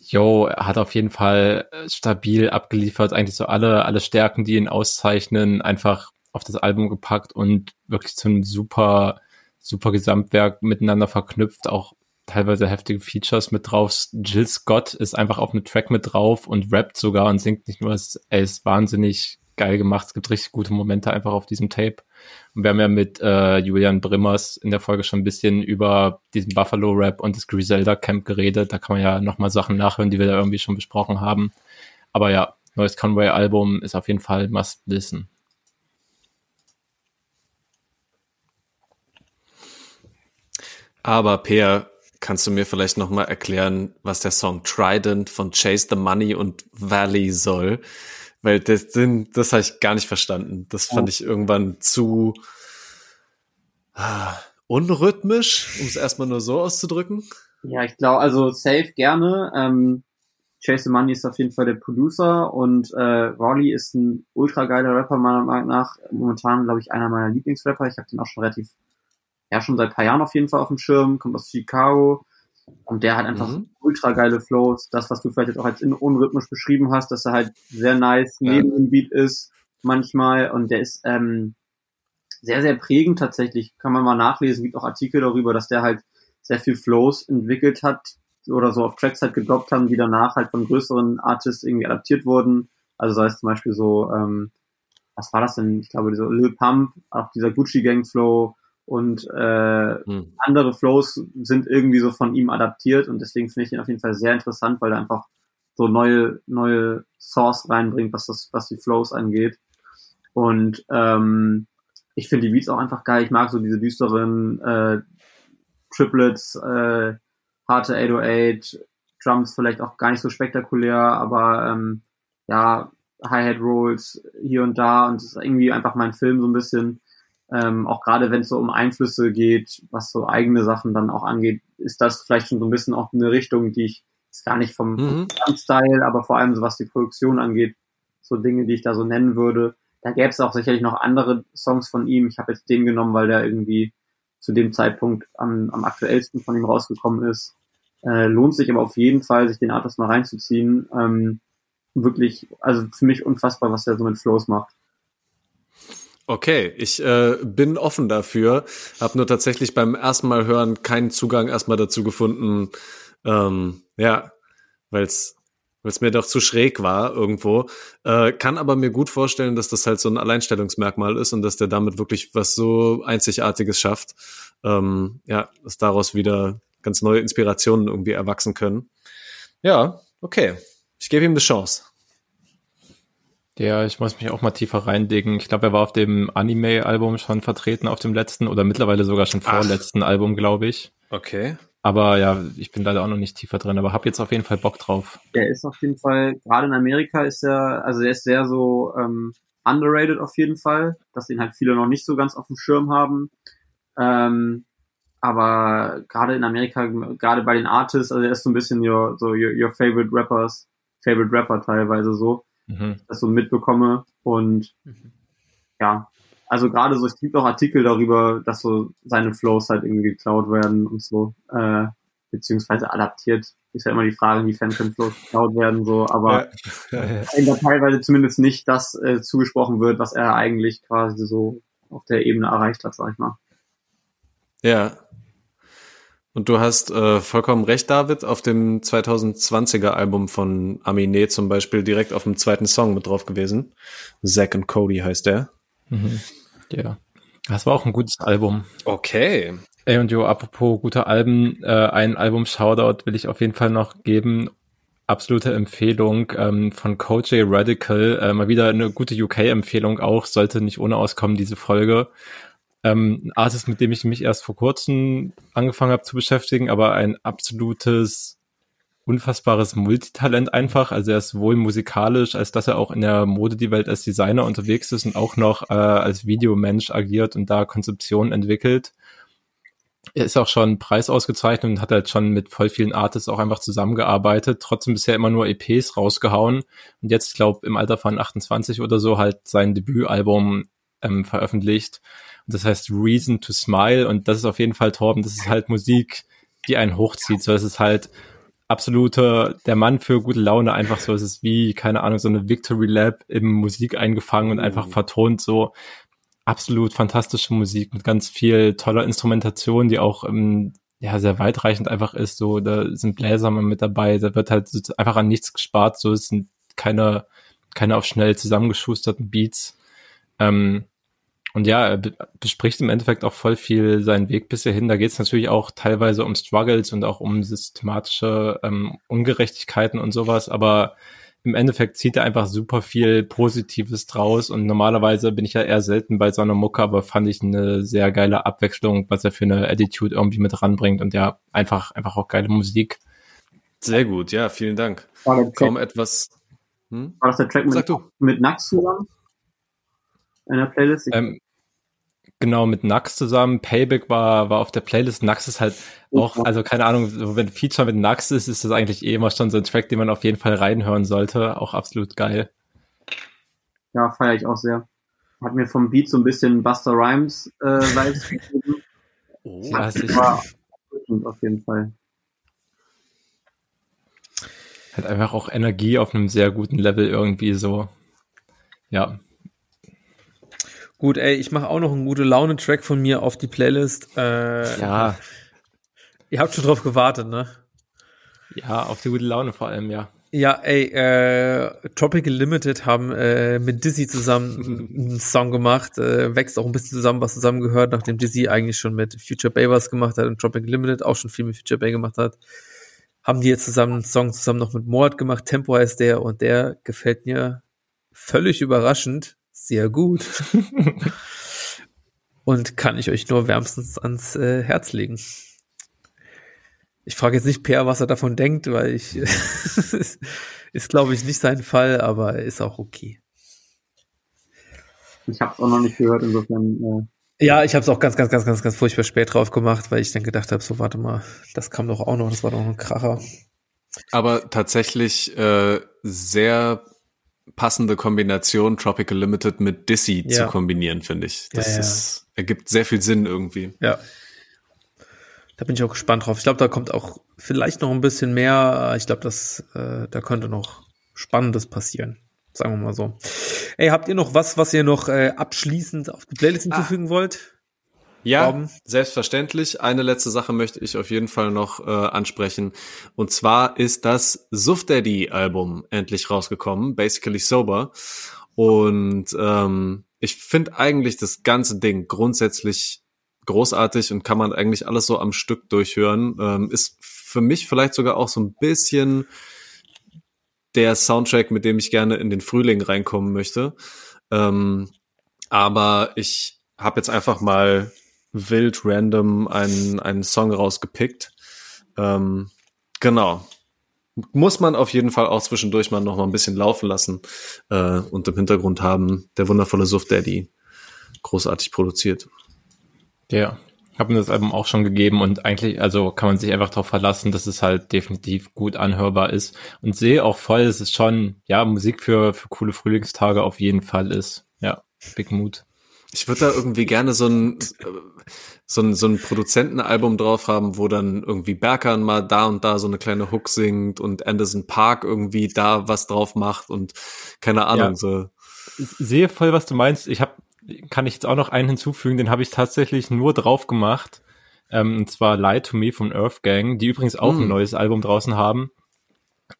Yo, er hat auf jeden Fall äh, stabil abgeliefert, eigentlich so alle, alle Stärken, die ihn auszeichnen, einfach auf das Album gepackt und wirklich zu einem super, super Gesamtwerk miteinander verknüpft, auch teilweise heftige Features mit drauf. Jill Scott ist einfach auf einem Track mit drauf und rappt sogar und singt nicht nur, es, ist wahnsinnig geil gemacht. Es gibt richtig gute Momente einfach auf diesem Tape. Und wir haben ja mit äh, Julian Brimmers in der Folge schon ein bisschen über diesen Buffalo-Rap und das Griselda-Camp geredet. Da kann man ja nochmal Sachen nachhören, die wir da irgendwie schon besprochen haben. Aber ja, neues Conway-Album ist auf jeden Fall must listen. Aber Peer, kannst du mir vielleicht noch mal erklären, was der Song Trident von Chase the Money und Valley soll? Weil das, das habe ich gar nicht verstanden. Das fand ich irgendwann zu ah, unrhythmisch, um es erstmal nur so auszudrücken. Ja, ich glaube, also safe gerne. Ähm, Chase the Money ist auf jeden Fall der Producer und äh, Raleigh ist ein ultra geiler Rapper meiner Meinung nach. Momentan, glaube ich, einer meiner Lieblingsrapper. Ich habe den auch schon relativ, ja, schon seit paar Jahren auf jeden Fall auf dem Schirm, kommt aus Chicago und der hat einfach Mhm. ultra geile Flows. Das, was du vielleicht jetzt auch als in- unrhythmisch beschrieben hast, dass er halt sehr nice Ja. neben dem Beat ist manchmal und der ist ähm, sehr, sehr prägend tatsächlich. Kann man mal nachlesen, gibt auch Artikel darüber, dass der halt sehr viel Flows entwickelt hat oder so auf Tracks halt gedroppt haben, die danach halt von größeren Artists irgendwie adaptiert wurden. Also sei es zum Beispiel so ähm, was war das denn? Ich glaube, dieser Lil Pump, auch dieser Gucci Gang Flow und äh, hm. andere Flows sind irgendwie so von ihm adaptiert und deswegen finde ich ihn auf jeden Fall sehr interessant, weil er einfach so neue, neue Source reinbringt, was das, was die Flows angeht. Und ähm, ich finde die Beats auch einfach geil. Ich mag so diese düsteren äh, Triplets, äh, harte 808, Drums vielleicht auch gar nicht so spektakulär, aber ähm, ja, Hi-Hat Rolls hier und da und es ist irgendwie einfach mein Film so ein bisschen. Ähm, auch gerade wenn es so um Einflüsse geht, was so eigene Sachen dann auch angeht, ist das vielleicht schon so ein bisschen auch eine Richtung, die ich ist gar nicht vom mhm. Style, aber vor allem so was die Produktion angeht, so Dinge, die ich da so nennen würde. Da gäbe es auch sicherlich noch andere Songs von ihm. Ich habe jetzt den genommen, weil der irgendwie zu dem Zeitpunkt am, am aktuellsten von ihm rausgekommen ist. Äh, lohnt sich aber auf jeden Fall, sich den Artist mal reinzuziehen. Ähm, wirklich, also für mich unfassbar, was er so mit Flows macht. Okay, ich äh, bin offen dafür, habe nur tatsächlich beim ersten Mal hören keinen Zugang erstmal dazu gefunden, ähm, ja, weil es mir doch zu schräg war irgendwo. Äh, kann aber mir gut vorstellen, dass das halt so ein Alleinstellungsmerkmal ist und dass der damit wirklich was so Einzigartiges schafft. Ähm, ja, dass daraus wieder ganz neue Inspirationen irgendwie erwachsen können. Ja, okay. Ich gebe ihm eine Chance. Ja, ich muss mich auch mal tiefer reindicken. Ich glaube, er war auf dem Anime-Album schon vertreten, auf dem letzten oder mittlerweile sogar schon vorletzten Ach. Album, glaube ich. Okay. Aber ja, ich bin leider auch noch nicht tiefer drin, aber habe jetzt auf jeden Fall Bock drauf. Er ist auf jeden Fall, gerade in Amerika ist er, also er ist sehr so ähm, underrated auf jeden Fall, dass ihn halt viele noch nicht so ganz auf dem Schirm haben. Ähm, aber gerade in Amerika, gerade bei den Artists, also er ist so ein bisschen your, so your, your favorite rappers, favorite rapper teilweise so mhm. das so mitbekomme. Und mhm. ja, also gerade so, es gibt auch Artikel darüber, dass so seine Flows halt irgendwie geklaut werden und so, äh, beziehungsweise adaptiert. Ist ja immer die Frage, wie können Flows geklaut werden, so, aber ja. Ja, teilweise zumindest nicht das äh, zugesprochen wird, was er eigentlich quasi so auf der Ebene erreicht hat, sag ich mal. Ja, und du hast äh, vollkommen recht, David, auf dem 2020er Album von Aminé zum Beispiel direkt auf dem zweiten Song mit drauf gewesen. Zack and Cody heißt der. Mhm. Ja. Das war auch ein gutes Album. Okay. Ey, und jo, apropos gute Alben, äh, ein Album-Shoutout will ich auf jeden Fall noch geben. Absolute Empfehlung ähm, von Coach Radical. Äh, mal wieder eine gute UK-Empfehlung auch, sollte nicht ohne auskommen, diese Folge. Ähm, ein Artist, mit dem ich mich erst vor kurzem angefangen habe zu beschäftigen, aber ein absolutes, unfassbares Multitalent einfach. Also er ist sowohl musikalisch, als dass er auch in der Mode die Welt als Designer unterwegs ist und auch noch äh, als Videomensch agiert und da Konzeptionen entwickelt. Er ist auch schon Preis ausgezeichnet und hat halt schon mit voll vielen Artists auch einfach zusammengearbeitet, trotzdem bisher immer nur EPs rausgehauen und jetzt, glaube im Alter von 28 oder so halt sein Debütalbum ähm, veröffentlicht. Das heißt Reason to Smile und das ist auf jeden Fall Torben, das ist halt Musik, die einen hochzieht. So, es ist halt absolute, der Mann für gute Laune einfach so. Es ist wie, keine Ahnung, so eine Victory Lab im Musik eingefangen und einfach mhm. vertont so absolut fantastische Musik mit ganz viel toller Instrumentation, die auch ähm, ja sehr weitreichend einfach ist. So, da sind Bläser mal mit dabei, da wird halt einfach an nichts gespart. So, es sind keine, keine auf schnell zusammengeschusterten Beats. Ähm, und ja, er bespricht im Endeffekt auch voll viel seinen Weg bisher hin. Da geht es natürlich auch teilweise um Struggles und auch um systematische ähm, Ungerechtigkeiten und sowas, aber im Endeffekt zieht er einfach super viel Positives draus und normalerweise bin ich ja eher selten bei so einer Mucke, aber fand ich eine sehr geile Abwechslung, was er für eine Attitude irgendwie mit ranbringt und ja, einfach, einfach auch geile Musik. Sehr gut, ja, vielen Dank. Kaum etwas. Hm? War das der Track mit, mit Nax zusammen? In der Playlist? Ähm, genau mit Nax zusammen. Payback war, war auf der Playlist. Nax ist halt auch, also keine Ahnung, wenn Feature mit Nax ist, ist das eigentlich eh immer schon so ein Track, den man auf jeden Fall reinhören sollte. Auch absolut geil. Ja, feiere ich auch sehr. Hat mir vom Beat so ein bisschen Buster Rhymes äh, Vibes gegeben. Oh, ja, war auf jeden Fall. Hat einfach auch Energie auf einem sehr guten Level irgendwie so. Ja, Gut, ey, ich mache auch noch einen gute Laune-Track von mir auf die Playlist. Äh, ja. Ihr habt schon drauf gewartet, ne? Ja, auf die gute Laune vor allem, ja. Ja, ey, äh, Tropical Limited haben äh, mit Dizzy zusammen einen Song gemacht, äh, wächst auch ein bisschen zusammen, was zusammengehört, nachdem Dizzy eigentlich schon mit Future Bay was gemacht hat und Tropical Limited auch schon viel mit Future Bay gemacht hat. Haben die jetzt zusammen einen Song zusammen noch mit Mord gemacht, Tempo heißt der und der gefällt mir völlig überraschend sehr gut. und kann ich euch nur wärmstens ans äh, Herz legen. Ich frage jetzt nicht Per, was er davon denkt, weil ich ist, ist glaube ich, nicht sein Fall, aber ist auch okay. Ich habe es auch noch nicht gehört, insofern. Äh ja, ich habe es auch ganz, ganz, ganz, ganz, ganz furchtbar spät drauf gemacht, weil ich dann gedacht habe, so warte mal, das kam doch auch noch, das war doch ein Kracher. Aber tatsächlich äh, sehr passende Kombination Tropical Limited mit Dizzy ja. zu kombinieren, finde ich. Das ja, ja. Ist, ergibt sehr viel Sinn irgendwie. Ja. Da bin ich auch gespannt drauf. Ich glaube, da kommt auch vielleicht noch ein bisschen mehr. Ich glaube, das, äh, da könnte noch Spannendes passieren. Sagen wir mal so. Ey, habt ihr noch was, was ihr noch äh, abschließend auf die Playlist ah. hinzufügen ah. wollt? Ja, Glauben? selbstverständlich. Eine letzte Sache möchte ich auf jeden Fall noch äh, ansprechen. Und zwar ist das Suff Daddy Album endlich rausgekommen, Basically Sober. Und ähm, ich finde eigentlich das ganze Ding grundsätzlich großartig und kann man eigentlich alles so am Stück durchhören. Ähm, ist für mich vielleicht sogar auch so ein bisschen der Soundtrack, mit dem ich gerne in den Frühling reinkommen möchte. Ähm, aber ich habe jetzt einfach mal wild random einen, einen Song rausgepickt. Ähm, genau. Muss man auf jeden Fall auch zwischendurch mal noch mal ein bisschen laufen lassen äh, und im Hintergrund haben der wundervolle Suff Daddy großartig produziert. Ja, habe mir das Album auch schon gegeben und eigentlich, also kann man sich einfach darauf verlassen, dass es halt definitiv gut anhörbar ist und sehe auch voll, dass es schon, ja, Musik für, für coole Frühlingstage auf jeden Fall ist. Ja, Big Mood. Ich würde da irgendwie gerne so ein, so ein, so ein Produzentenalbum drauf haben, wo dann irgendwie Berkan mal da und da so eine kleine Hook singt und Anderson Park irgendwie da was drauf macht und keine Ahnung, ja. so. Ich sehe voll, was du meinst. Ich habe kann ich jetzt auch noch einen hinzufügen, den habe ich tatsächlich nur drauf gemacht. Ähm, und zwar Lie to Me von Earth Gang, die übrigens auch mm. ein hm. neues Album draußen haben.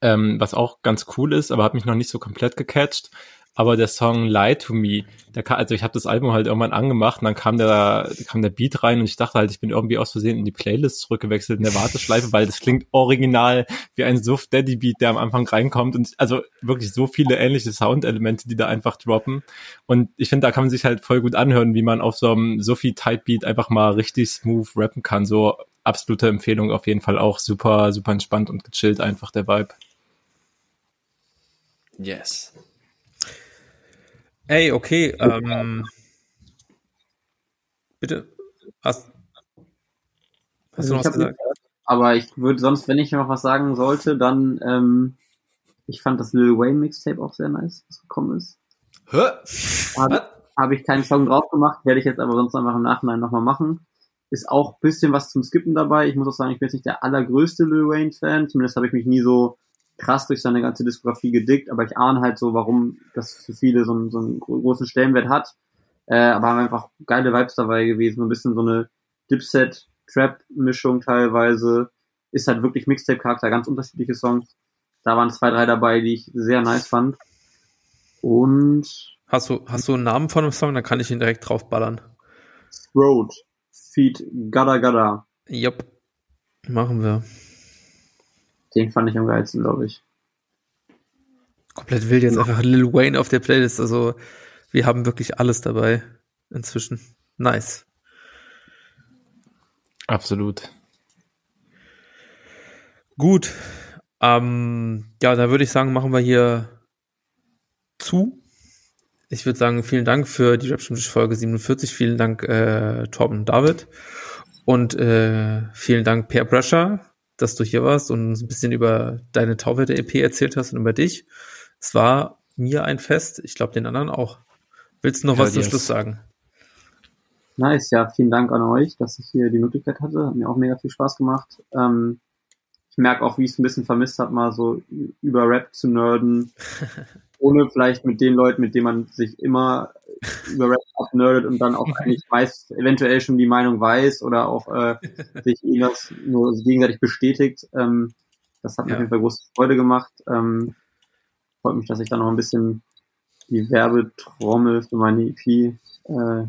Ähm, was auch ganz cool ist, aber hat mich noch nicht so komplett gecatcht aber der Song Lie to Me, der kam, also ich habe das Album halt irgendwann angemacht und dann kam der, kam der Beat rein und ich dachte halt, ich bin irgendwie aus Versehen in die Playlist zurückgewechselt in der Warteschleife, weil das klingt original wie ein Suff Daddy Beat, der am Anfang reinkommt und also wirklich so viele ähnliche Soundelemente, die da einfach droppen und ich finde, da kann man sich halt voll gut anhören, wie man auf so einem Sophie Type Beat einfach mal richtig smooth rappen kann, so absolute Empfehlung auf jeden Fall auch super, super entspannt und gechillt einfach der Vibe. Yes. Ey, okay. Ähm, bitte. Hast, hast also du noch was gesagt? Nicht, aber ich würde sonst, wenn ich noch was sagen sollte, dann, ähm, ich fand das Lil Wayne Mixtape auch sehr nice, was gekommen ist. Hä? Habe hab ich keinen Song drauf gemacht, werde ich jetzt aber sonst einfach im Nachhinein nochmal machen. Ist auch bisschen was zum Skippen dabei. Ich muss auch sagen, ich bin jetzt nicht der allergrößte Lil Wayne Fan. Zumindest habe ich mich nie so krass durch seine ganze Diskografie gedickt, aber ich ahne halt so, warum das für viele so einen, so einen großen Stellenwert hat. Äh, aber haben einfach geile Vibes dabei gewesen, ein bisschen so eine Dipset-Trap-Mischung teilweise. Ist halt wirklich Mixtape-Charakter, ganz unterschiedliche Songs. Da waren zwei, drei dabei, die ich sehr nice fand. Und Hast du, hast du einen Namen von dem Song? Dann kann ich ihn direkt draufballern. Throat. Feed Gada Gada. Jupp. Machen wir. Den fand ich am geilsten, glaube ich. Komplett wild jetzt einfach Lil Wayne auf der Playlist. Also wir haben wirklich alles dabei inzwischen. Nice. Absolut. Gut. Ähm, ja, dann würde ich sagen, machen wir hier zu. Ich würde sagen, vielen Dank für die Folge 47. Vielen Dank, äh, Torben und David. Und äh, vielen Dank, Per Pressure dass du hier warst und ein bisschen über deine Tauwerte EP erzählt hast und über dich. Es war mir ein Fest, ich glaube den anderen auch. Willst du noch ja, was zum Schluss sagen? Nice, ja, vielen Dank an euch, dass ich hier die Möglichkeit hatte. Hat mir auch mega viel Spaß gemacht. Ähm, ich merke auch, wie ich es ein bisschen vermisst habe, mal so über Rap zu nerden. ohne vielleicht mit den Leuten, mit denen man sich immer über Rap abnerdet und dann auch eigentlich weiß, eventuell schon die Meinung weiß oder auch äh, sich irgendwas nur gegenseitig bestätigt. Ähm, Das hat mir Ja. auf jeden Fall große Freude gemacht. Ähm, freut mich, dass ich da noch ein bisschen die Werbetrommel für meine EP äh,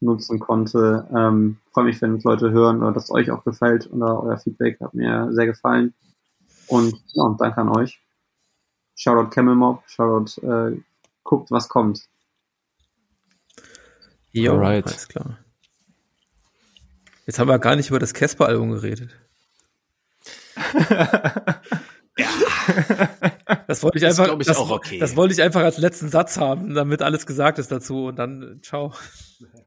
nutzen konnte. Ähm, freue mich, wenn es Leute hören oder dass es euch auch gefällt oder euer Feedback hat mir sehr gefallen. Und ja, und danke an euch. Shoutout Camel Mob, Shoutout äh, guckt, was kommt. Jo, Alright. alles klar. Jetzt haben wir gar nicht über das Casper-Album geredet. Das wollte ich Ist, einfach, ich, das, auch okay. das wollte ich einfach als letzten Satz haben, damit alles gesagt ist dazu und dann, ciao.